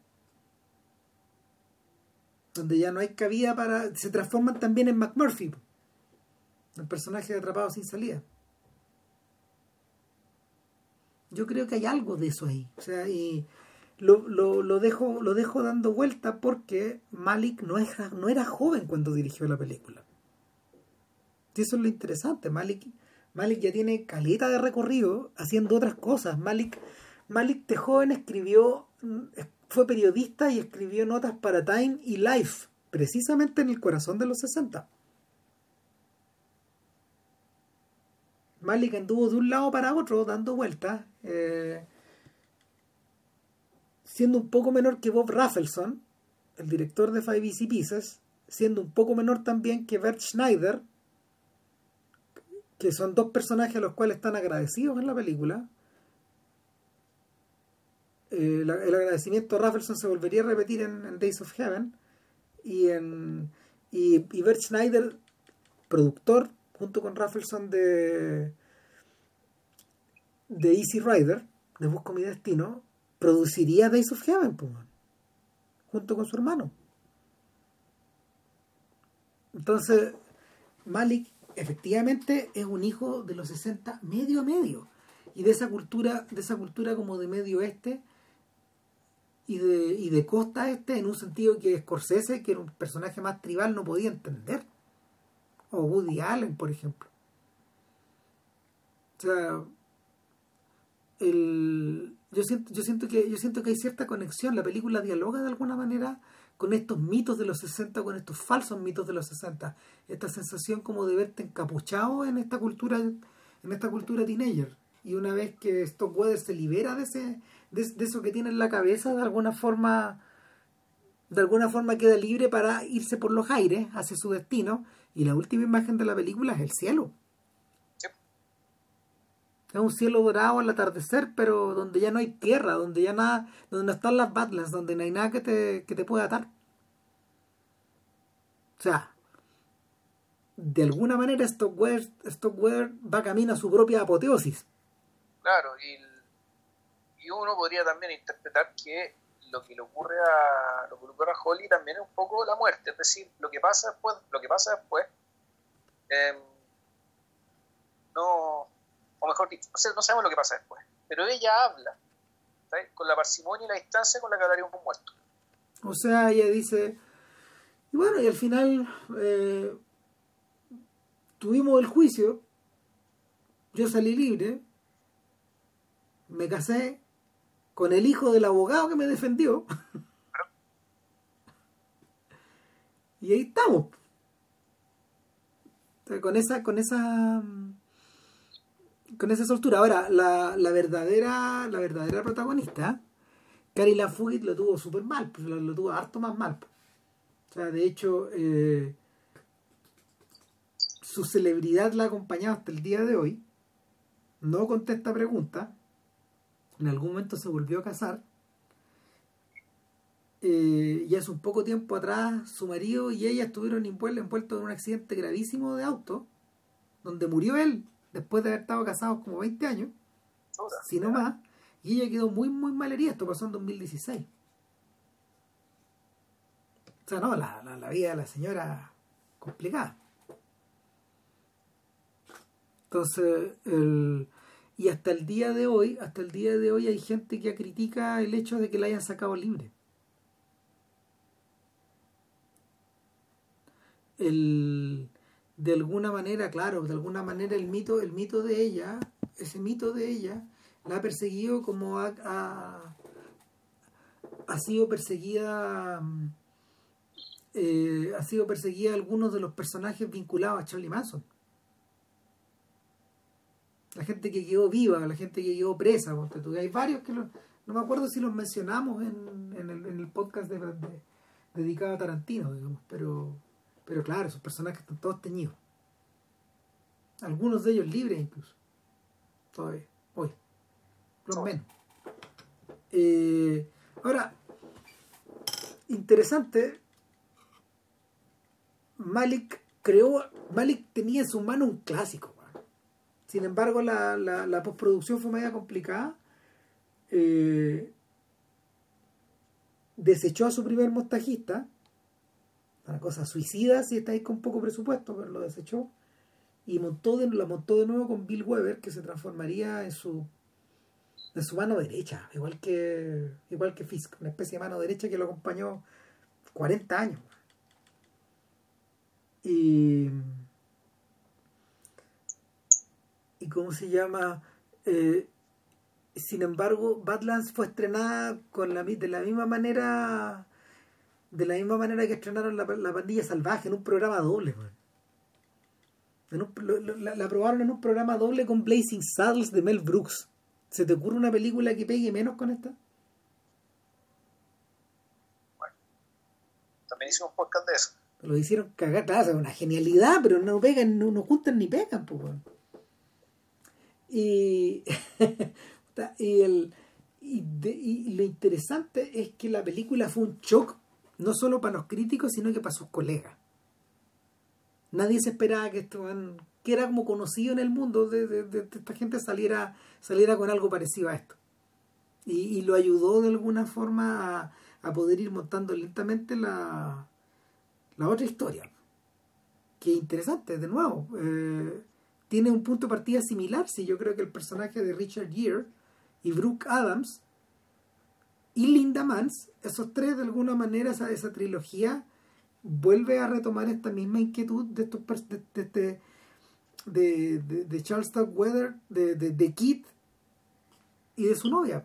donde ya no hay cabida para... se transforman también en McMurphy, el personaje Atrapado sin salida. Yo creo que hay algo de eso ahí. O sea, y lo, lo, lo, dejo, lo dejo dando vuelta porque Malik no era, no era joven cuando dirigió la película. Y eso es lo interesante. Malik, Malik ya tiene caleta de recorrido haciendo otras cosas. Malik, Malik de joven escribió fue periodista y escribió notas para Time y Life, precisamente en el corazón de los 60. Malik anduvo de un lado para otro dando vueltas, eh, siendo un poco menor que Bob Rafelson, el director de Five Easy Pieces, siendo un poco menor también que Bert Schneider, que son dos personajes a los cuales están agradecidos en la película, eh, el agradecimiento a Raffleson se volvería a repetir en, Days of Heaven y en y, Bert Schneider productor junto con Raffleson de de Easy Rider de Busco mi destino produciría Days of Heaven pues, junto con su hermano. Entonces Malik efectivamente es un hijo de los 60 medio a medio y de esa cultura de esa cultura como de medio oeste y de, y de costa este en un sentido que Scorsese que era un personaje más tribal no podía entender. O Woody Allen por ejemplo. O sea el, yo siento yo siento que yo siento que hay cierta conexión. La película dialoga de alguna manera con estos mitos de los 60, con estos falsos mitos de los 60, esta sensación como de verte encapuchado en esta cultura, en esta cultura teenager. Y una vez que Stockweather se libera de ese, de, eso que tiene en la cabeza, de alguna forma, de alguna forma queda libre para irse por los aires hacia su destino. Y la última imagen de la película es el cielo. Es un cielo dorado al atardecer, pero donde ya no hay tierra, donde ya nada, donde no están las Badlands, donde no hay nada que te, que te pueda atar. O sea, de alguna manera Stockware, Stockware va camino a su propia apoteosis. Claro, y, uno podría también interpretar que lo que le ocurre a lo que le ocurre a Holly también es un poco la muerte, es decir, lo que pasa después, lo que pasa después, eh, no o mejor dicho, no sabemos lo que pasa después, pero ella habla con la parsimonia y la distancia con la que hablaría un muerto. O sea, ella dice, y bueno, y al final eh, tuvimos el juicio, yo salí libre, me casé con el hijo del abogado que me defendió. y ahí estamos. con esa, con esa con esa soltura. Ahora, la, la verdadera la verdadera protagonista, Cari Lafugit lo tuvo súper mal, pues, lo, tuvo harto más mal. Pues. O sea, de hecho, eh, su celebridad la ha acompañado hasta el día de hoy. No contesta preguntas. En algún momento se volvió a casar. Eh, y hace un poco tiempo atrás su marido y ella estuvieron envueltos en un accidente gravísimo de auto, donde murió él después de haber estado casados como 20 años, si no más, y ella quedó muy, muy mal herida. Esto pasó en 2016. O sea, no, la, la, vida de la señora complicada. Entonces, el, y hasta el día de hoy, hasta el día de hoy hay gente que critica el hecho de que la hayan sacado libre. El, de alguna manera, claro, de alguna manera el mito, el mito de ella, ese mito de ella, la ha perseguido como ha, ha, sido perseguida eh, ha sido perseguida algunos de los personajes vinculados a Charlie Manson. La gente que quedó viva, la gente que quedó presa, hay varios que no me acuerdo si los mencionamos en, en, el, en el podcast de, dedicado a Tarantino, digamos, pero pero claro, esos personajes están todos teñidos. Algunos de ellos libres incluso. Todavía, hoy. Los menos. Eh, ahora, interesante, Malik creó, Malik tenía en su mano un clásico. Sin embargo, la, la, postproducción fue media complicada. Eh, desechó a su primer montajista una cosa suicida si estáis con poco presupuesto, pero lo desechó. Y montó de, la montó de nuevo con Bill Weber, que se transformaría en su en su mano derecha, igual que igual que Fisk, una especie de mano derecha que lo acompañó 40 años. Y y cómo se llama eh, sin embargo Badlands fue estrenada con la de la misma manera de la misma manera que estrenaron la, pandilla salvaje en un programa doble, la, la, probaron en un programa doble con Blazing Saddles de Mel Brooks. ¿Se te ocurre una película que pegue menos con esta? Bueno, también hicimos un podcast de eso. Lo hicieron cagar, claro, es una genialidad, pero no pegan, no, no juntan ni pegan, pues, Y, [LAUGHS] y, el, y, y, lo interesante es que la película fue un shock no solo para los críticos, sino que para sus colegas. Nadie se esperaba que esto, que era como conocido en el mundo, de, esta gente saliera, saliera con algo parecido a esto. Y, lo ayudó de alguna forma a, poder ir montando lentamente la, la otra historia. que interesante, de nuevo. Eh, tiene un punto de partida similar, sí, yo creo que el personaje de Richard Gere y Brooke Adams y Linda Mans, esos tres de alguna manera, esa, esa trilogía, vuelve a retomar esta misma inquietud de estos de, de, de, de, de Charles Starkweather, de, de, y de su novia.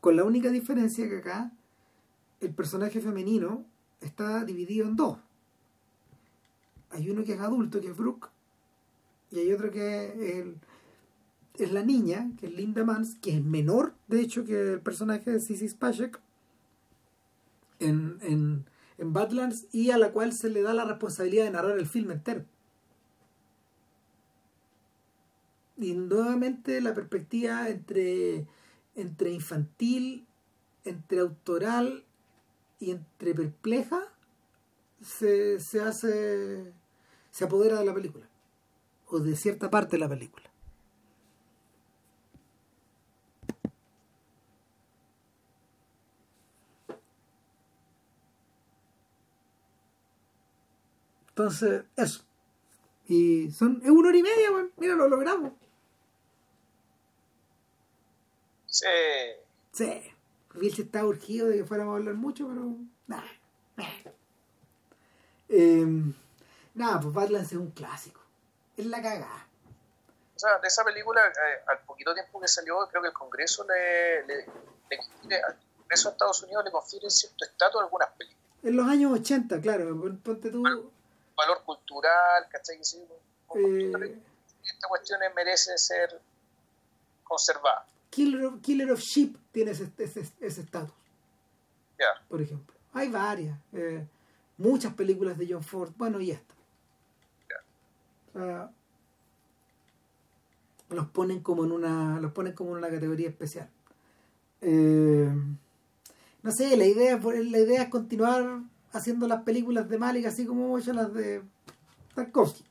Con la única diferencia que acá el personaje femenino está dividido en dos. Hay uno que es adulto, que es Brooke, y hay otro que es, la niña, que es Linda Mans, que es menor, de hecho, que el personaje de Sissy Spacek en, en, en Badlands y a la cual se le da la responsabilidad de narrar el filme entero. Y nuevamente la perspectiva entre, entre infantil, entre autoral y entre perpleja se, se hace se apodera de la película o de cierta parte de la película entonces eso y son es una hora y media bueno. mira lo logramos Sí. sí Vilche está urgido de que fuéramos a hablar mucho, pero. Eh, nada, pues Badlands es un clásico. Es la cagada. O sea, de esa película, eh, al poquito tiempo que salió, creo que el Congreso le, le, le, al Congreso de Estados Unidos le confiere cierto estatus a algunas películas. En los años 80, claro, ponte tú. Valor, valor cultural, ¿cachai? Sí, eh, esta cuestión merece ser conservada. Killer of, Killer of Sheep tiene ese estatus. Ese, ese yeah. Por ejemplo. Hay varias. Eh, muchas películas de John Ford. Bueno, y esta. O sea, los ponen como en una. Los ponen como en una categoría especial. Eh, no sé, la idea, la idea es continuar haciendo las películas de Malik así como hecho las de Tarkovsky.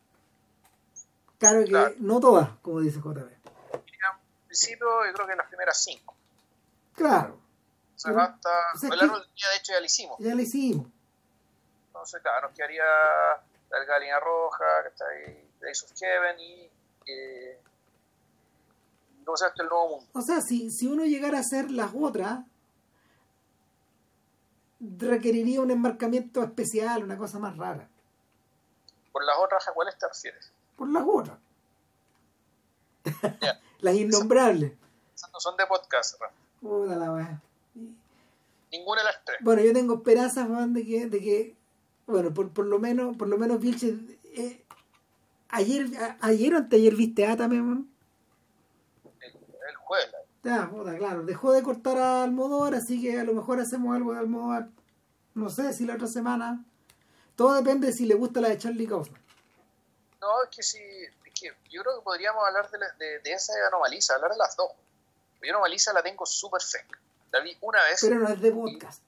Claro que Claro. no todas, como dice JB. principio, yo creo que las primeras cinco. Claro, O sea, Pero, hasta. o sea, el árbol ya de hecho ya lo hicimos. ya lo hicimos. Entonces, claro, nos quedaría la línea roja, que está ahí, Days of Heaven y. Eh, ¿Cómo se? El nuevo mundo. O sea, si, si uno llegara a hacer las otras, requeriría un enmarcamiento especial, una cosa más rara. Por las otras, ¿a cuáles te refieres? Por las otras. [LAUGHS] Las innombrables. Esas no son de podcast, Rafa. Puta la wea. Ninguna de las tres. Bueno, yo tengo esperanzas, weón, de que, de que bueno, por, por lo menos, por lo menos Vilche, eh, ayer, ayer o anteayer viste Atame. El, el jueves. puta, claro, dejó de cortar a Almodóvar, así que a lo mejor hacemos algo de Almodóvar. No sé si la otra semana. Todo depende de si le gusta la de Charlie Kaufman. No, es que sí. Es que yo creo que podríamos hablar de, la- de, de esa de Anomalisa, hablar de las dos. Yo Anomalisa la tengo súper fresca. La vi una vez. Pero no es de podcast.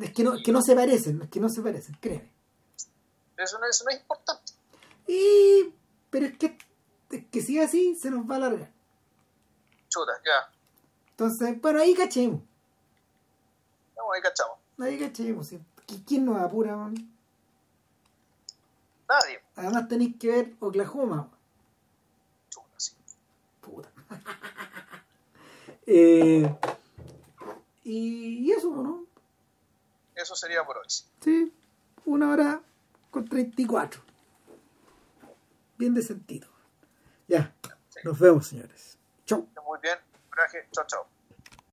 Es que no, que no se parecen, es que no se parecen, créeme. eso no, eso no es importante. Y. Pero es que, es que si es así, se nos va a alargar. Chuta, ya. Entonces, bueno, ahí cachemos. Vamos, ahí cachamos. Ahí cachemos. ¿sí? ¿Qui- ¿Quién nos apura, man? Nadie. Además tenéis que ver Oklahoma. Chuta, sí. Puta. [LAUGHS] eh, y, y eso, ¿no? Eso sería por hoy. sí. Sí, una hora con 34. Bien de sentido. Ya, Sí. nos vemos, señores. Chau. Muy bien. Coraje. Chao, chao.